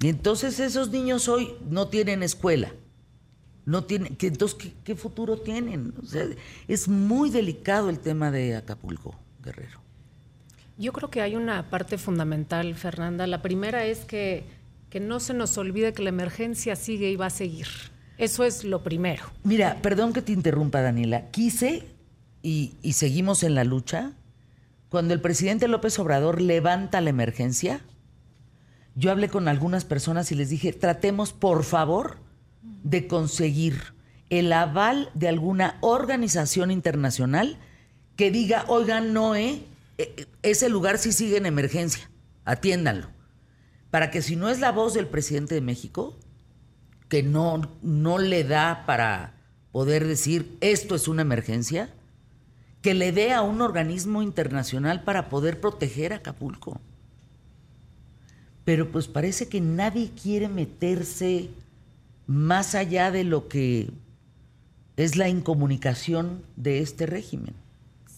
Y entonces esos niños hoy no tienen escuela. No tienen, que entonces, ¿qué, qué futuro tienen? O sea, es muy delicado el tema de Acapulco, Guerrero. Yo creo que hay una parte fundamental, Fernanda. La primera es que, que no se nos olvide que la emergencia sigue y va a seguir. Eso es lo primero. Mira, perdón que te interrumpa, Daniela. Quise, y, y seguimos en la lucha, cuando el presidente López Obrador levanta la emergencia, yo hablé con algunas personas y les dije, tratemos por favor de conseguir el aval de alguna organización internacional que diga, oigan, no, eh, eh, ese lugar sí sigue en emergencia, atiéndanlo. Para que si no es la voz del presidente de México, que no, no le da para poder decir esto es una emergencia, que le dé a un organismo internacional para poder proteger a Acapulco. Pero pues parece que nadie quiere meterse más allá de lo que es la incomunicación de este régimen.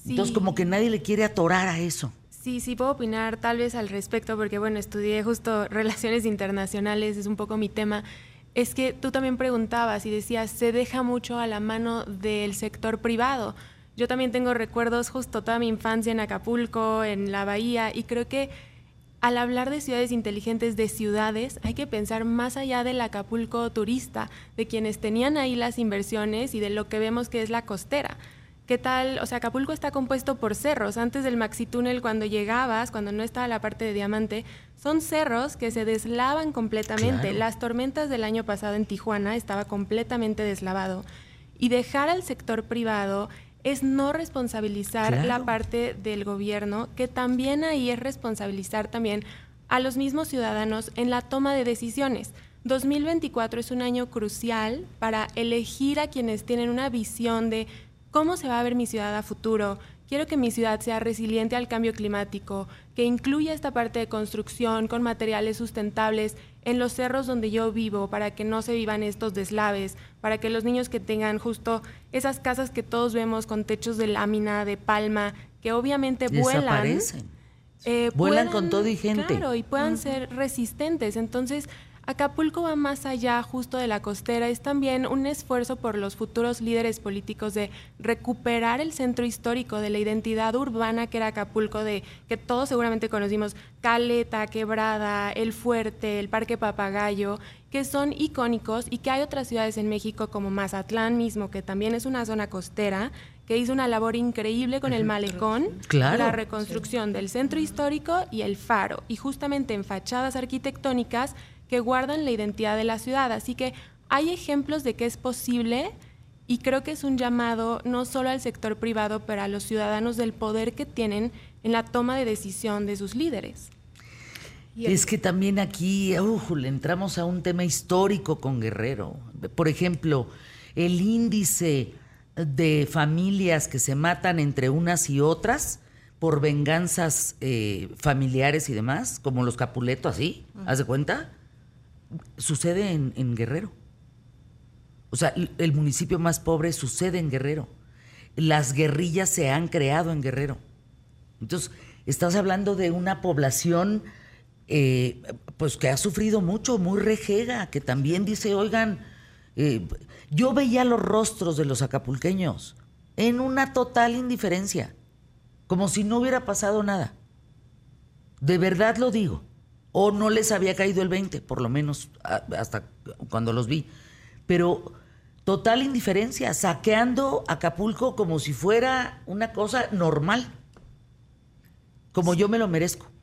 Entonces como que nadie le quiere atorar a eso. Sí, sí puedo opinar tal vez al respecto porque bueno, estudié justo relaciones internacionales, es un poco mi tema. Es que tú también preguntabas y decías, se deja mucho a la mano del sector privado. Yo también tengo recuerdos justo toda mi infancia en Acapulco, en la bahía y creo que al hablar de ciudades inteligentes, de ciudades, hay que pensar más allá del Acapulco turista, de quienes tenían ahí las inversiones y de lo que vemos que es la costera. ¿Qué tal? O sea, Acapulco está compuesto por cerros. Antes del Maxi Túnel, cuando llegabas, cuando no estaba la parte de diamante, son cerros que se deslavan completamente. Claro. Las tormentas del año pasado en Tijuana estaba completamente deslavado. Y dejar al sector privado es no responsabilizar Claro. la parte del gobierno, que también ahí es responsabilizar también a los mismos ciudadanos en la toma de decisiones. 2024 es un año crucial para elegir a quienes tienen una visión de cómo se va a ver mi ciudad a futuro. Quiero que mi ciudad sea resiliente al cambio climático, que incluya esta parte de construcción con materiales sustentables en los cerros donde yo vivo para que no se vivan estos deslaves, para que los niños que tengan justo esas casas que todos vemos con techos de lámina, de palma, que obviamente vuelan. Eh, Vuelan con todo y gente. Claro, y puedan ser resistentes. Entonces, Acapulco va más allá justo de la costera. Es también un esfuerzo por los futuros líderes políticos de recuperar el centro histórico de la identidad urbana que era Acapulco, de que todos seguramente conocimos, Caleta, Quebrada, El Fuerte, el Parque Papagayo, que son icónicos y que hay otras ciudades en México como Mazatlán mismo, que también es una zona costera, que hizo una labor increíble con el malecón, Claro. la reconstrucción del centro histórico y el faro, y justamente en fachadas arquitectónicas que guardan la identidad de la ciudad. Así que hay ejemplos de que es posible y creo que es un llamado no solo al sector privado, pero a los ciudadanos del poder que tienen en la toma de decisión de sus líderes. Y Es que también aquí le entramos a un tema histórico con Guerrero. Por ejemplo, el índice de familias que se matan entre unas y otras por venganzas eh, familiares y demás, como los Capuleto, así, ¿haz de cuenta? Sucede en, Guerrero. O sea, el municipio más pobre sucede en Guerrero. Las guerrillas se han creado en Guerrero. Entonces, estás hablando de una población eh, pues que ha sufrido mucho, muy rejega, que también dice, oigan, eh, yo veía los rostros de los acapulqueños en una total indiferencia, como si no hubiera pasado nada. De verdad lo digo. O no les había caído el 20, por lo menos hasta cuando los vi. Pero total indiferencia, saqueando Acapulco como si fuera una cosa normal, como yo me lo merezco.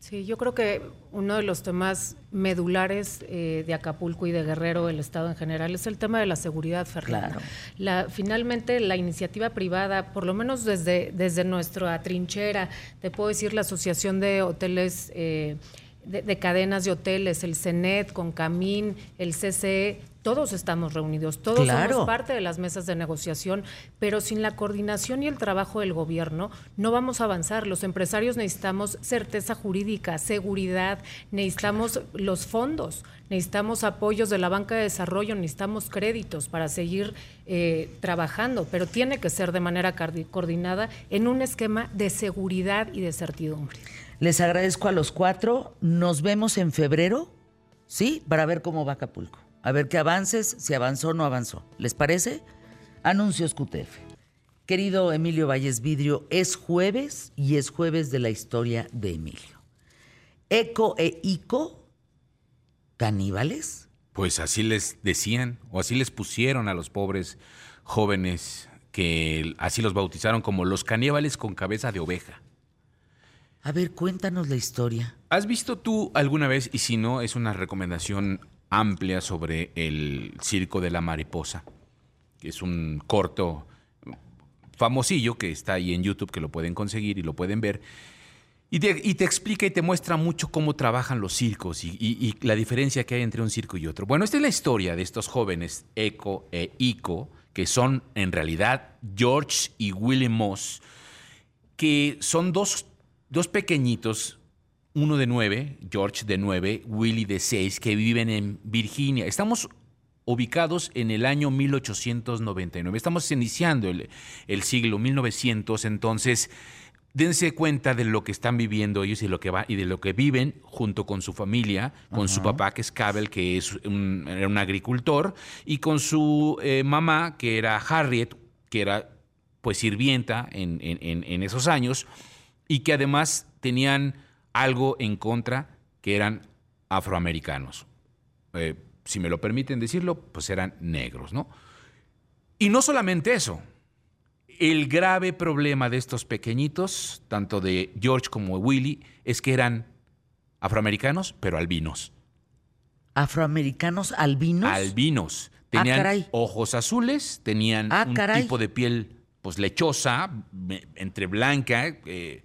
Sí, yo creo que uno de los temas medulares eh, de Acapulco y de Guerrero, el Estado en general, es el tema de la seguridad, Fernando. La, finalmente, la iniciativa privada, por lo menos desde, desde nuestra trinchera, te puedo decir la Asociación de Hoteles... Eh, de, cadenas de hoteles, el CENET, con Camín, el CCE, todos estamos reunidos, todos somos parte de las mesas de negociación, pero sin la coordinación y el trabajo del gobierno no vamos a avanzar. Los empresarios necesitamos certeza jurídica, seguridad, necesitamos los fondos, necesitamos apoyos de la banca de desarrollo, necesitamos créditos para seguir eh, trabajando, pero tiene que ser de manera coordinada en un esquema de seguridad y de certidumbre. Les agradezco a los cuatro. Nos vemos en febrero, ¿sí? Para ver cómo va Acapulco. A ver qué avances, si avanzó o no avanzó. ¿Les parece? Anuncios QTF. Querido Emilio Valles Vidrio, es jueves y es jueves de la historia de Emilio. Eco e Ico, caníbales. Pues así les decían, o así les pusieron a los pobres jóvenes que así los bautizaron como los caníbales con cabeza de oveja. A ver, cuéntanos la historia. ¿Has visto tú alguna vez, y si no, es una recomendación amplia sobre el Circo de la Mariposa, que es un corto famosillo que está ahí en YouTube, que lo pueden conseguir y lo pueden ver. Y te, explica y te muestra mucho cómo trabajan los circos y, la diferencia que hay entre un circo y otro. Bueno, esta es la historia de estos jóvenes, Eco e Ico, que son en realidad George y Willie Moss, que son dos dos pequeñitos, uno de nueve, George de nueve, Willie de seis, que viven en Virginia. Estamos ubicados en el año 1899. Estamos iniciando el, siglo 1900, entonces dense cuenta de lo que están viviendo ellos y, lo que va, y de lo que viven junto con su familia, con su papá que es Cabell, que es un, era un agricultor, y con su eh, mamá, que era Harriet, que era pues sirvienta en, en esos años y que además tenían algo en contra que eran afroamericanos. Eh, si me lo permiten decirlo, pues eran negros, ¿no? Y no solamente eso, el grave problema de estos pequeñitos, tanto de George como de Willy, es que eran afroamericanos, pero albinos. ¿Afroamericanos albinos? Albinos. Ah, tenían ojos azules, tenían ah, un tipo de piel pues lechosa, entre blanca, eh,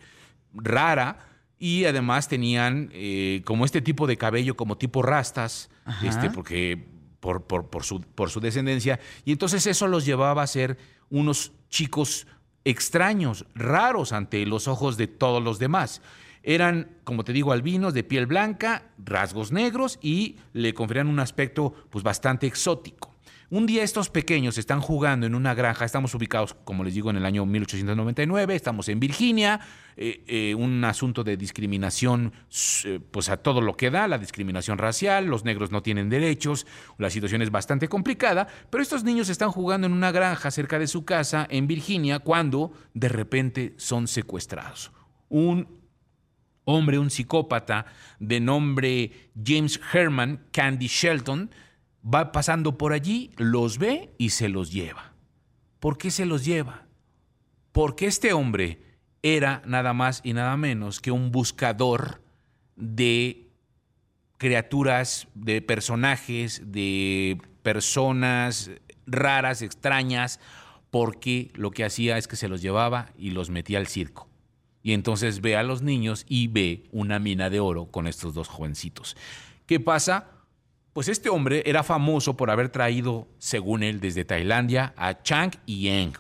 rara y además tenían eh, como este tipo de cabello, como tipo rastas, este, porque por, por, su, por su descendencia. Y entonces eso los llevaba a ser unos chicos extraños, raros ante los ojos de todos los demás. Eran, como te digo, albinos de piel blanca, rasgos negros y le conferían un aspecto pues, bastante exótico. Un día estos pequeños están jugando en una granja, estamos ubicados, como les digo, en el año 1899, estamos en Virginia, eh, eh, un asunto de discriminación, eh, pues a todo lo que da, la discriminación racial, los negros no tienen derechos, la situación es bastante complicada, pero estos niños están jugando en una granja cerca de su casa en Virginia cuando de repente son secuestrados. Un hombre, un psicópata de nombre James Herman Candy Shelton, va pasando por allí, los ve y se los lleva. ¿Por qué se los lleva? Porque este hombre era nada más y nada menos que un buscador de criaturas, de personajes, de personas raras, extrañas, porque lo que hacía es que se los llevaba y los metía al circo. Y entonces ve a los niños y ve una mina de oro con estos dos jovencitos. ¿Qué pasa? Pues este hombre era famoso por haber traído, según él, desde Tailandia a Chang y Eng,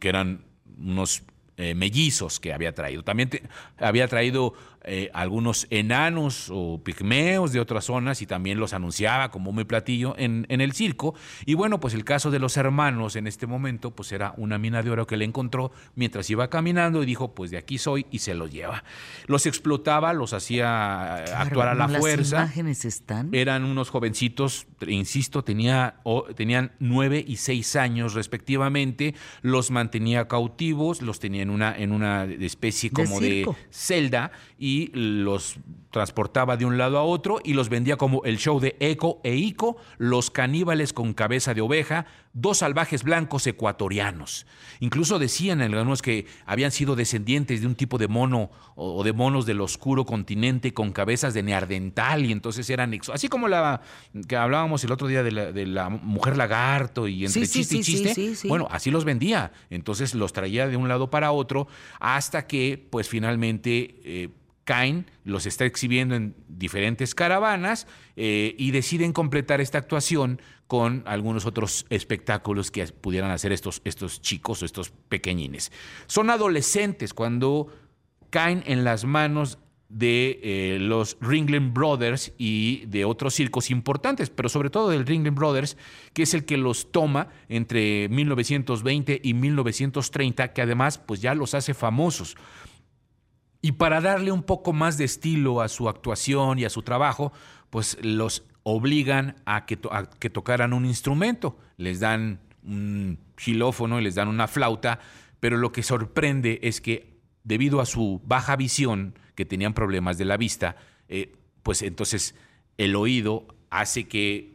que eran unos eh, mellizos que había traído. También había traído eh, algunos enanos o pigmeos de otras zonas y también los anunciaba como muy platillo en, en, el circo. Y bueno, pues el caso de los hermanos en este momento, pues era una mina de oro que le encontró mientras iba caminando y dijo, pues de aquí soy y se los lleva. Los explotaba, los hacía actuar a la fuerza. Las imágenes están. Eran unos jovencitos, insisto, tenía, tenían nueve y seis años respectivamente, los mantenía cautivos, los tenía en una, en una especie como de, de celda y y los transportaba de un lado a otro y los vendía como el show de Eco e Ico, los caníbales con cabeza de oveja, dos salvajes blancos ecuatorianos. Incluso decían algunos que habían sido descendientes de un tipo de mono o de monos del oscuro continente con cabezas de neardental y entonces eran así como la que hablábamos el otro día de la, mujer lagarto y entre chiste y chiste. bueno, así los vendía. Entonces los traía de un lado para otro hasta que pues finalmente eh, Cain los está exhibiendo en diferentes caravanas eh, y deciden completar esta actuación con algunos otros espectáculos que pudieran hacer estos, estos chicos o estos pequeñines. Son adolescentes cuando caen en las manos de eh, los Ringling Brothers y de otros circos importantes, pero sobre todo del Ringling Brothers, que es el que los toma entre 1920 y 1930, que además pues ya los hace famosos. Y para darle un poco más de estilo a su actuación y a su trabajo, pues los obligan a que, tocaran un instrumento. Les dan un xilófono y les dan una flauta, pero lo que sorprende es que debido a su baja visión, que tenían problemas de la vista, eh, pues entonces el oído hace que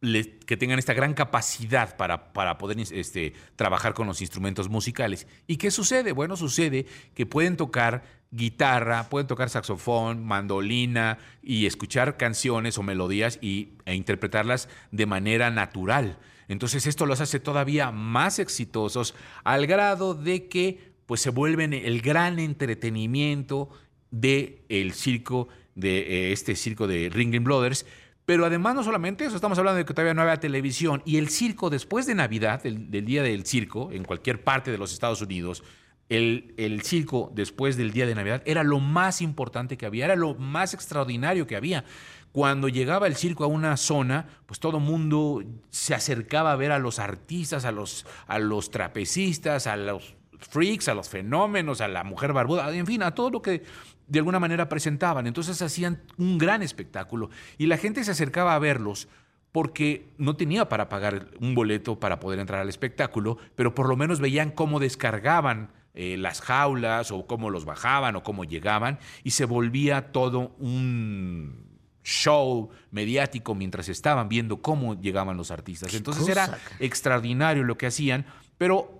que tengan esta gran capacidad para, para poder este, trabajar con los instrumentos musicales. ¿Y qué sucede? Bueno, sucede que pueden tocar guitarra, pueden tocar saxofón, mandolina y escuchar canciones o melodías y, e interpretarlas de manera natural. Entonces esto los hace todavía más exitosos al grado de que pues se vuelven el gran entretenimiento del el circo, de eh, este circo de Ringling Brothers, pero además no solamente eso, estamos hablando de que todavía no había televisión y el circo después de Navidad, del, día del circo, en cualquier parte de los Estados Unidos, el, circo después del día de Navidad era lo más importante que había, era lo más extraordinario que había. Cuando llegaba el circo a una zona, pues todo mundo se acercaba a ver a los artistas, a los, a los trapecistas, a los freaks, a los fenómenos, a la mujer barbuda, en fin, a todo lo que de alguna manera presentaban. Entonces hacían un gran espectáculo y la gente se acercaba a verlos porque no tenía para pagar un boleto para poder entrar al espectáculo, pero por lo menos veían cómo descargaban eh, las jaulas o cómo los bajaban o cómo llegaban y se volvía todo un show mediático mientras estaban viendo cómo llegaban los artistas. Entonces era extraordinario lo que hacían, pero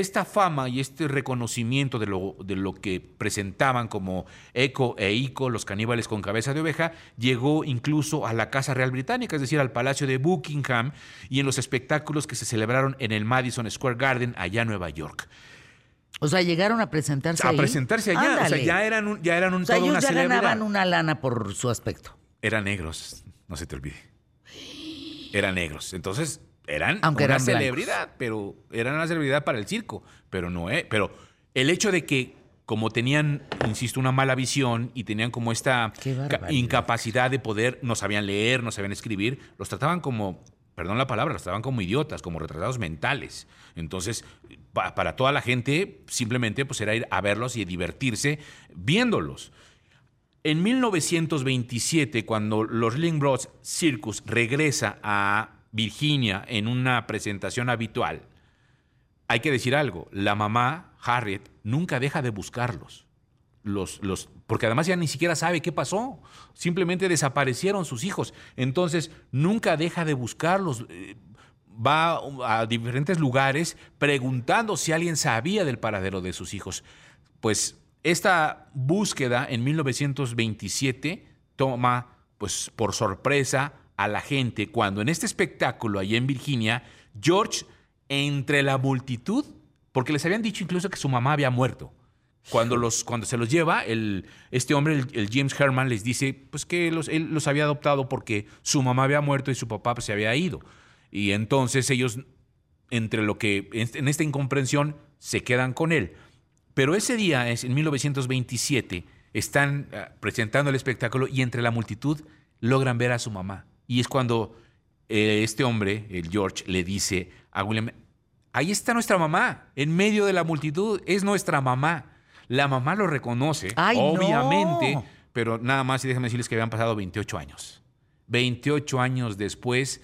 esta fama y este reconocimiento de lo, de lo que presentaban como Eco e Ico, los caníbales con cabeza de oveja, llegó incluso a la Casa Real Británica, es decir, al Palacio de Buckingham y en los espectáculos que se celebraron en el Madison Square Garden, allá en Nueva York. O sea, llegaron a presentarse a presentarse allá. O sea, ya eran un, ya eran un, o sea, ellos ya ganaban una lana por su aspecto. Eran negros, no se te olvide. Eran negros. Entonces, eran una celebridad, pero eran una celebridad para el circo, pero no es. Pero el hecho de que, como tenían, insisto, una mala visión y tenían como esta incapacidad de poder, no sabían leer, no sabían escribir, los trataban como, perdón la palabra, los trataban como idiotas, como retrasados mentales. Entonces, para toda la gente, simplemente pues era ir a verlos y divertirse viéndolos. En 1927, cuando los Bros Circus regresa a Virginia en una presentación habitual, hay que decir algo, la mamá, Harriet, nunca deja de buscarlos. Los, los, porque además ya ni siquiera sabe qué pasó, simplemente desaparecieron sus hijos. Entonces, nunca deja de buscarlos. Eh, va a diferentes lugares preguntando si alguien sabía del paradero de sus hijos. Pues esta búsqueda en 1927 toma pues por sorpresa a la gente cuando en este espectáculo allí en Virginia, George, entre la multitud, porque les habían dicho incluso que su mamá había muerto. Cuando, los, cuando se los lleva, el, este hombre, el, James Herman, les dice pues que los, él los había adoptado porque su mamá había muerto y su papá pues, se había ido. Y entonces ellos, entre lo que, en esta incomprensión, se quedan con él. Pero ese día, en 1927, están ah, presentando el espectáculo y entre la multitud logran ver a su mamá. Y es cuando eh, este hombre, el George, le dice a William, ahí está nuestra mamá, en medio de la multitud, es nuestra mamá. La mamá lo reconoce, Ay, obviamente, no. pero nada más y déjenme decirles que habían pasado 28 años. 28 años después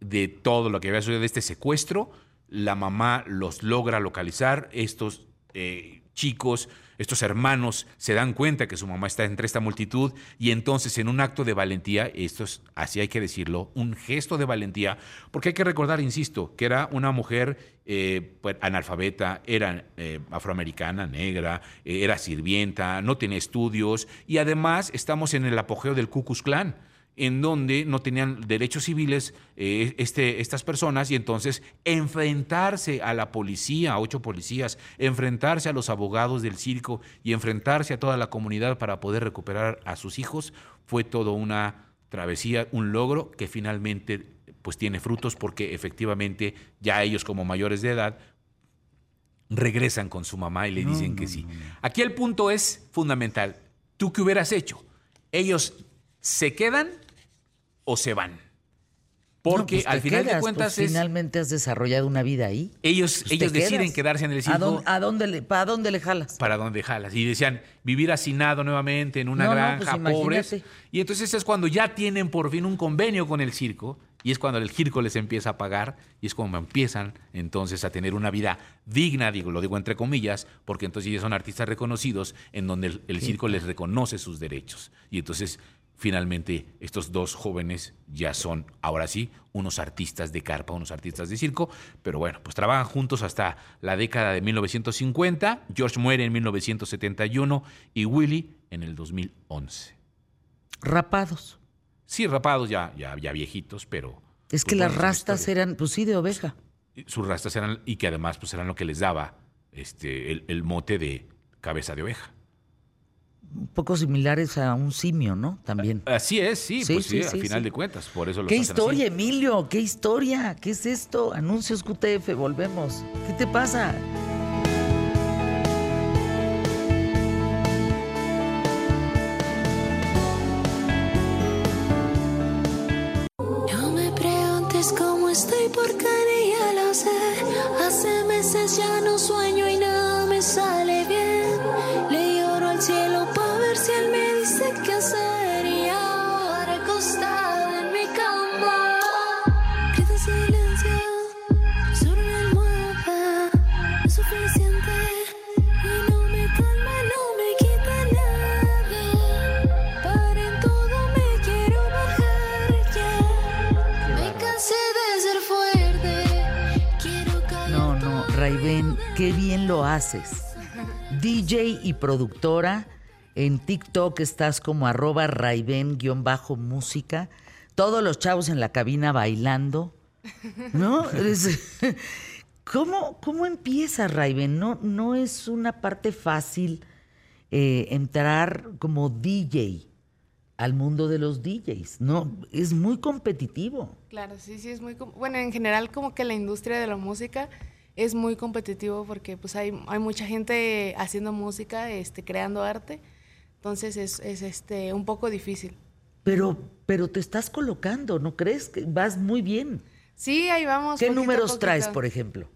de todo lo que había sucedido de este secuestro, la mamá los logra localizar, estos eh, chicos, estos hermanos se dan cuenta que su mamá está entre esta multitud y entonces en un acto de valentía, esto es, así hay que decirlo, un gesto de valentía, porque hay que recordar, insisto, que era una mujer eh, pues, analfabeta, era eh, afroamericana, negra, eh, era sirvienta, no tenía estudios y además estamos en el apogeo del Ku Klux Klan en donde no tenían derechos civiles eh, este, estas personas y entonces enfrentarse a la policía, a ocho policías, enfrentarse a los abogados del circo y enfrentarse a toda la comunidad para poder recuperar a sus hijos fue todo una travesía, un logro que finalmente pues tiene frutos porque efectivamente ya ellos como mayores de edad regresan con su mamá y le dicen que sí. Aquí el punto es fundamental. ¿Tú qué hubieras hecho? Ellos se quedan o se van. Porque No, pues al te final de cuentas pues es- finalmente has desarrollado una vida ahí. ellos, Pues ellos deciden quedas. quedarse en el ¿A circo dónde, a dónde le, ¿Para dónde le jalas? para donde jalas. Y decían vivir hacinado nuevamente en una No, no, granja, pues pobres. imagínate. Y entonces es cuando ya tienen por fin un convenio con el circo. Y es cuando el circo les empieza a pagar. Y es cuando empiezan entonces a tener una vida digna, digo, lo digo entre comillas, porque entonces ellos son artistas reconocidos en donde el, el circo les reconoce sus derechos. Y entonces finalmente estos dos jóvenes ya son, ahora sí, unos artistas de carpa, unos artistas de circo, pero bueno, pues trabajan juntos hasta la década de 1950, George muere en 1971 y Willy en el 2011. Rapados. Sí, rapados ya, ya, ya viejitos, pero... Es pues, que las rastas eran, pues sí, de oveja. Sus rastas eran, y que además pues eran lo que les daba este, el, el mote de cabeza de oveja. Un poco similares a un simio, ¿no? También. Así es, sí, Sí, pues sí, sí, al sí, final sí. de cuentas, por eso lo ¿Qué hacen así. historia, Emilio? ¿Qué historia? ¿Qué es esto? Anuncios QTF, volvemos. ¿Qué te pasa? No me preguntes cómo estoy porque ni ya lo sé. Hace meses ya no sueño y nada qué bien lo haces. DJ y productora. En TikTok estás como arroba Raibén-música. Todos los chavos en la cabina bailando. ¿No? ¿Cómo, ¿Cómo empieza Raibén? No, no es una parte fácil eh, entrar como DJ al mundo de los DJs. No, es muy competitivo. Claro, sí, sí, es muy... Bueno, en general como que la industria de la música es muy competitivo porque pues hay, hay mucha gente haciendo música, este, creando arte, entonces es, es este, un poco difícil. Pero, pero te estás colocando, ¿no crees? Que vas muy bien. Sí, ahí vamos. ¿Qué poquito números traes, poquito. por ejemplo?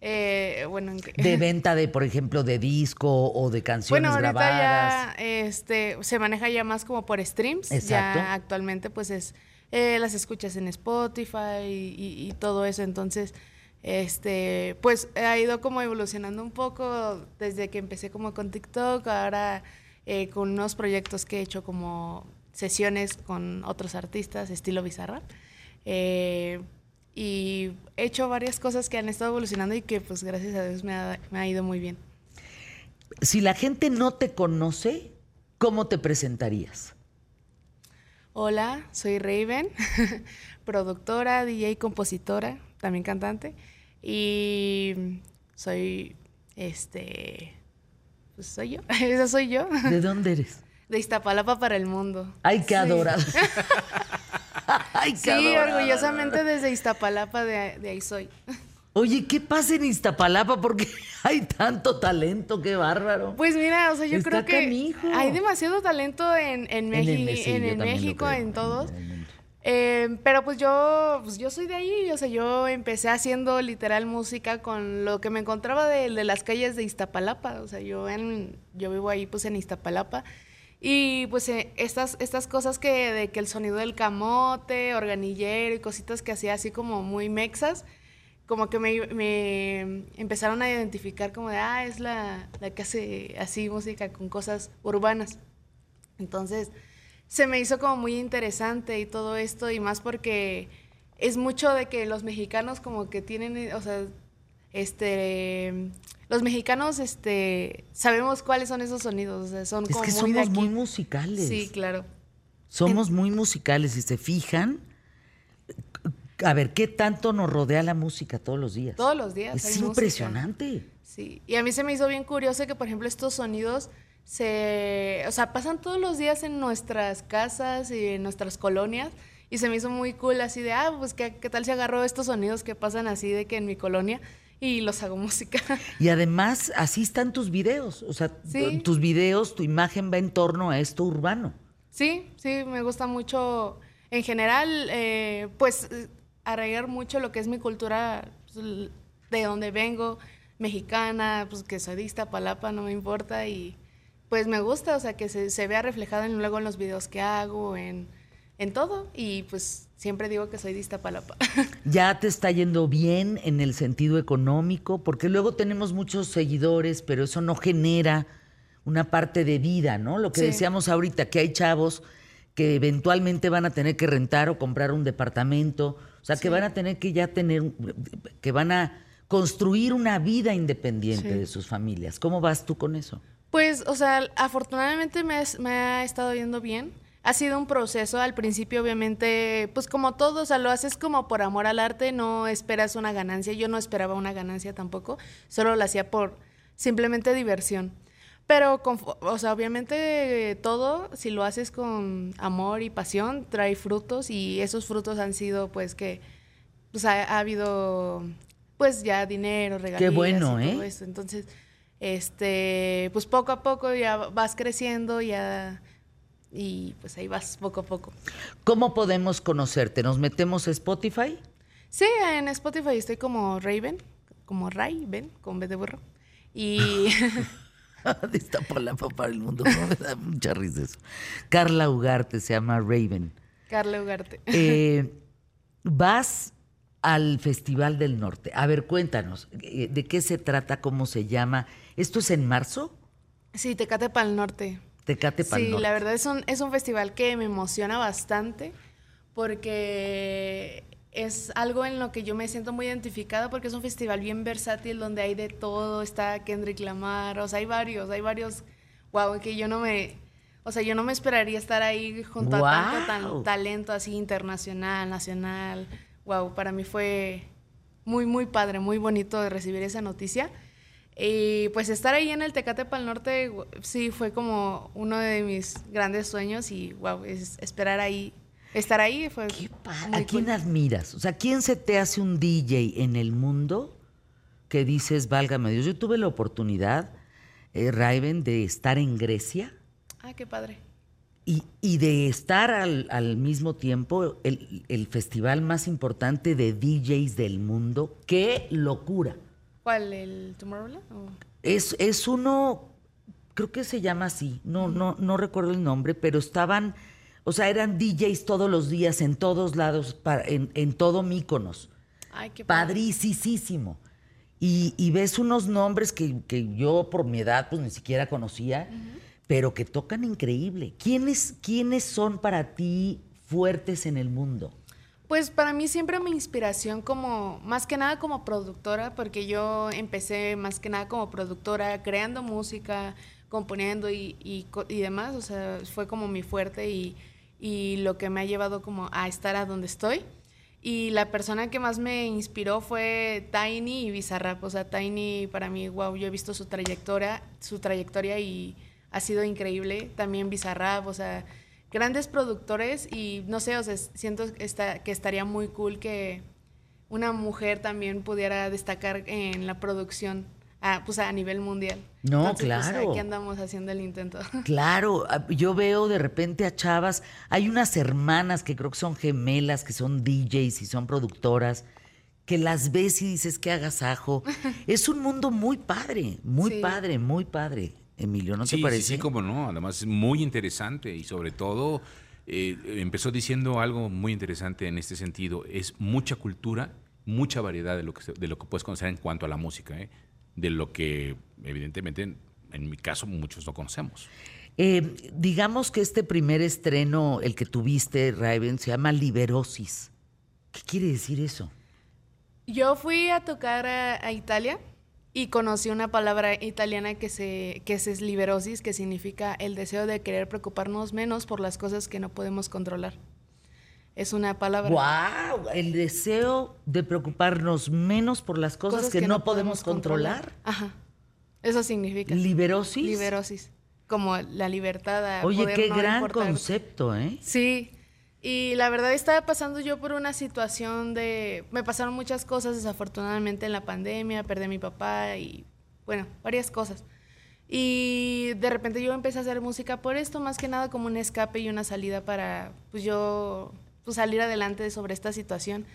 Eh, bueno, en- De venta de, por ejemplo, de disco o de canciones Bueno, ahorita grabadas. ya este, se maneja ya más como por streams. Exacto. Ya actualmente pues es eh, las escuchas en Spotify y, y- y todo eso. Entonces, este, pues ha ido como evolucionando un poco desde que empecé como con TikTok, ahora eh, con unos proyectos que he hecho como sesiones con otros artistas, estilo bizarra. Eh, y he hecho varias cosas que han estado evolucionando y que pues gracias a Dios me ha, me ha ido muy bien. Si la gente no te conoce, ¿cómo te presentarías? Hola, soy Raven, productora, DJ, compositora, también cantante. Y soy, este, pues soy yo, esa soy yo, ¿De dónde eres? de Iztapalapa para el mundo. Ay, qué Sí. adorado. Ay, qué Sí, orgullosamente desde Iztapalapa de, de ahí soy. Oye, ¿qué pasa en Iztapalapa? Porque hay tanto talento, qué bárbaro. Pues mira, o sea, yo Está creo que canijo. hay demasiado talento en, en, En el- en México, en todos. Eh, pero pues yo, pues yo soy de ahí, o sea, yo empecé haciendo literal música con lo que me encontraba de, de las calles de Iztapalapa, o sea, yo en, yo vivo ahí pues en Iztapalapa y pues eh, estas, estas cosas que de que el sonido del camote, organillero y cositas que hacía así como muy mexas, como que me, me empezaron a identificar como de, ah, es la, la que hace así música con cosas urbanas. Entonces, se me hizo como muy interesante y todo esto, y más porque es mucho de que los mexicanos como que tienen, o sea, este, los mexicanos, este, sabemos cuáles son esos sonidos, o sea, son Es como que muy de somos muy aquí. musicales. Sí, claro. Somos muy musicales, si se fijan. A ver, ¿qué tanto nos rodea la música todos los días? Todos los días. Es música. impresionante. Sí, y a mí se me hizo bien curioso que, por ejemplo, estos sonidos se, o sea, pasan todos los días en nuestras casas y en nuestras colonias. Y se me hizo muy cool así de, ah, pues qué, qué tal si agarro estos sonidos que pasan así de que en mi colonia y los hago música. Y además, así están tus videos. O sea, Sí. tus videos, tu imagen va en torno a esto urbano. Sí, sí, me gusta mucho. En general, eh, pues arraigar mucho lo que es mi cultura, pues, de donde vengo, mexicana, pues que soy de Iztapalapa, no me importa. Y pues me gusta, o sea, que se, se vea reflejado en, luego en los videos que hago, en, en todo. Y pues siempre digo que soy de Iztapalapa. Ya te está yendo bien en el sentido económico, porque luego tenemos muchos seguidores, pero eso no genera una parte de vida, ¿no? Lo que Sí. decíamos ahorita, que hay chavos que eventualmente van a tener que rentar o comprar un departamento, o sea, que van a tener que ya tener, que van a construir una vida independiente Sí. de sus familias. ¿Cómo vas tú con eso? Pues, o sea, afortunadamente me, ha estado yendo bien. Ha sido un proceso, al principio obviamente, pues como todo, o sea, lo haces como por amor al arte, no esperas una ganancia, yo no esperaba una ganancia tampoco, solo lo hacía por simplemente diversión. Pero, con- o sea, obviamente todo, si lo haces con amor y pasión, trae frutos y esos frutos han sido pues que, pues ha, ha habido pues ya dinero, regalías bueno, y todo ¿eh? eso. Entonces, este, pues poco a poco ya vas creciendo, ya y pues ahí vas poco a poco. ¿Cómo podemos conocerte? ¿Nos metemos a Spotify? Sí, en Spotify estoy como Raven, como Raven, con B de burro. Y de Iztapalapa para el mundo. Me da mucha risa eso. Carla Ugarte se llama Raven. Carla Ugarte. Eh, vas al Festival del Norte. A ver, cuéntanos, eh, ¿de qué se trata? ¿Cómo se llama? ¿Esto es en marzo? Sí, Tecate para el norte. Tecate Pal Sí, Norte. la verdad es un, es un festival que me emociona bastante porque es algo en lo que yo me siento muy identificada porque es un festival bien versátil donde hay de todo, está Kendrick Lamar, o sea, hay varios, hay varios, wow, que yo no me, o sea, yo no me esperaría estar ahí junto a tanto tan- talento así internacional, nacional, wow, para mí fue muy, muy padre, muy bonito de recibir esa noticia. Y pues estar ahí en el Tecate Pal Norte, sí, fue como uno de mis grandes sueños y wow, es, esperar ahí, estar ahí fue ¿Qué ¿A quién cool. admiras? O sea, ¿quién se te hace un DJ en el mundo que dices, válgame Dios? Yo tuve la oportunidad, eh, Raven, de estar en Grecia Ah, qué padre. Y, y de estar al, al mismo tiempo el, el festival más importante de DJs del mundo. ¡Qué locura! ¿Cuál? ¿El Tomorrowland? o? Es, es uno, creo que se llama así, no, no, no recuerdo el nombre, pero estaban, o sea, eran DJs todos los días, en todos lados, para- en, en todo Míconos. Ay, qué padre. Padricísimo. Y, y ves unos nombres que, que yo por mi edad pues ni siquiera conocía, pero que tocan increíble. ¿Quiénes, ¿Quiénes son para ti fuertes en el mundo? Pues para mí siempre mi inspiración como, más que nada como productora, porque yo empecé más que nada como productora, creando música, componiendo y, y, y demás, o sea, fue como mi fuerte y, y lo que me ha llevado como a estar a donde estoy. Y la persona que más me inspiró fue Tiny y Bizarrap, o sea, Tiny para mí, wow, yo he visto su trayectoria, su trayectoria y ha sido increíble, también Bizarrap, o sea, grandes productores y no sé, o sea, siento que, está, que estaría muy cool que una mujer también pudiera destacar en la producción, a, pues a nivel mundial. No, Entonces, pues, claro. aquí andamos haciendo el intento. Claro, ah, yo veo de repente a chavas, hay unas hermanas que creo que son gemelas, que son DJs y son productoras, que las ves y dices que agasajo. es un mundo muy padre, muy Sí. padre, muy padre. Emilio, ¿no sí, te parece? Sí, sí, cómo no. Además es muy interesante y sobre todo eh, empezó diciendo algo muy interesante en este sentido. Es mucha cultura, mucha variedad de lo que, de lo que puedes conocer en cuanto a la música, ¿eh? de lo que evidentemente en, en mi caso muchos no conocemos. Eh, digamos que este primer estreno, el que tuviste, Raven, se llama Liberosis. ¿Qué quiere decir eso? Yo fui a tocar a, a Italia y conocí una palabra italiana que, se, que es liberosis, que significa el deseo de querer preocuparnos menos por las cosas que no podemos controlar. Es una palabra. ¡Wow! El deseo de preocuparnos menos por las cosas, que, no, podemos controlar. Ajá. Eso significa. ¿Liberosis? Liberosis. Como la libertad a Oye, poder qué no gran importar. concepto, ¿eh? Sí. Y la verdad estaba pasando yo por una situación de... Me pasaron muchas cosas desafortunadamente en la pandemia, perdí a mi papá y bueno, varias cosas. Y de repente yo empecé a hacer música por esto, más que nada como un escape y una salida para pues yo pues, salir adelante sobre esta situación.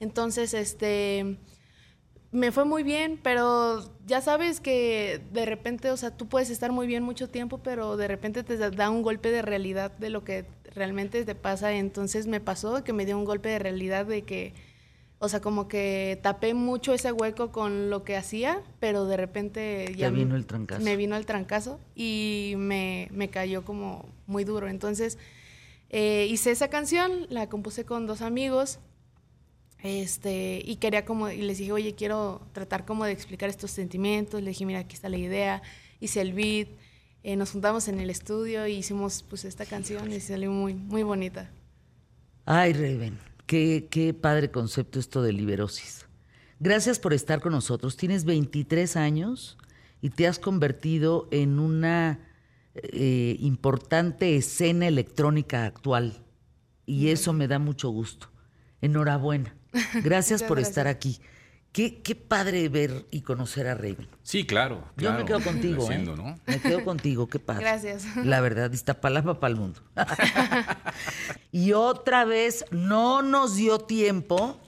Entonces, este me fue muy bien, pero ya sabes que de repente, o sea, tú puedes estar muy bien mucho tiempo, pero de repente te da- un golpe de realidad de lo que realmente te pasa. Entonces me pasó que me dio un golpe de realidad de que, o sea, como que tapé mucho ese hueco con lo que hacía, pero de repente ya Te vino me- el trancazo. Me vino el trancazo y me, me cayó como muy duro. Entonces eh, hice esa canción, la compuse con dos amigos. Este, y quería como, y les dije, oye, quiero tratar como de explicar estos sentimientos. Le dije, mira, aquí está la idea. Hice el beat. Eh, nos juntamos en el estudio y hicimos pues esta canción y salió muy, muy bonita. Ay, Raven, qué, qué padre concepto esto de liberosis. Gracias por estar con nosotros. Tienes 23 años y te has convertido en una eh, importante escena electrónica actual. Y eso me da mucho gusto. Enhorabuena. Gracias por gracias. estar aquí. Qué, qué padre ver y conocer a Raven. Sí, claro. Yo me quedo contigo, ¿eh? ¿no? Me quedo contigo, qué padre. Gracias. La verdad, Iztapalapa para el mundo. y otra vez, no nos dio tiempo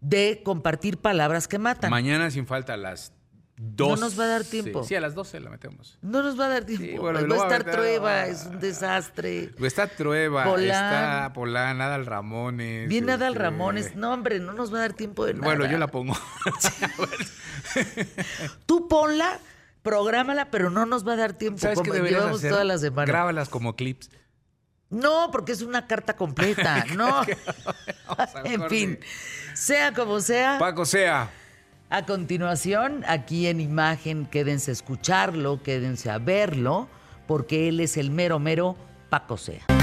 de compartir palabras que matan. Mañana sin falta a las 12. nos va a dar tiempo. Sí, a las 12 la metemos. no nos va a dar tiempo. Sí, bueno, va a a estar trueba, ah. es un desastre. Está Trueba, Polán. está Polán, Adal Ramones. Viene Adal este, Ramones. No, hombre, no nos va a dar tiempo de nada. Bueno, yo la pongo. Tú ponla, prográmala, pero no nos va a dar tiempo. ¿Sabes como deberías llevamos hacer? toda la semana. Grábalas como clips. No, porque es una carta completa. No. A en fin, sea como sea. Paco sea. A continuación, aquí en imagen, quédense a escucharlo, quédense a verlo, porque él es el mero mero Paco Sea.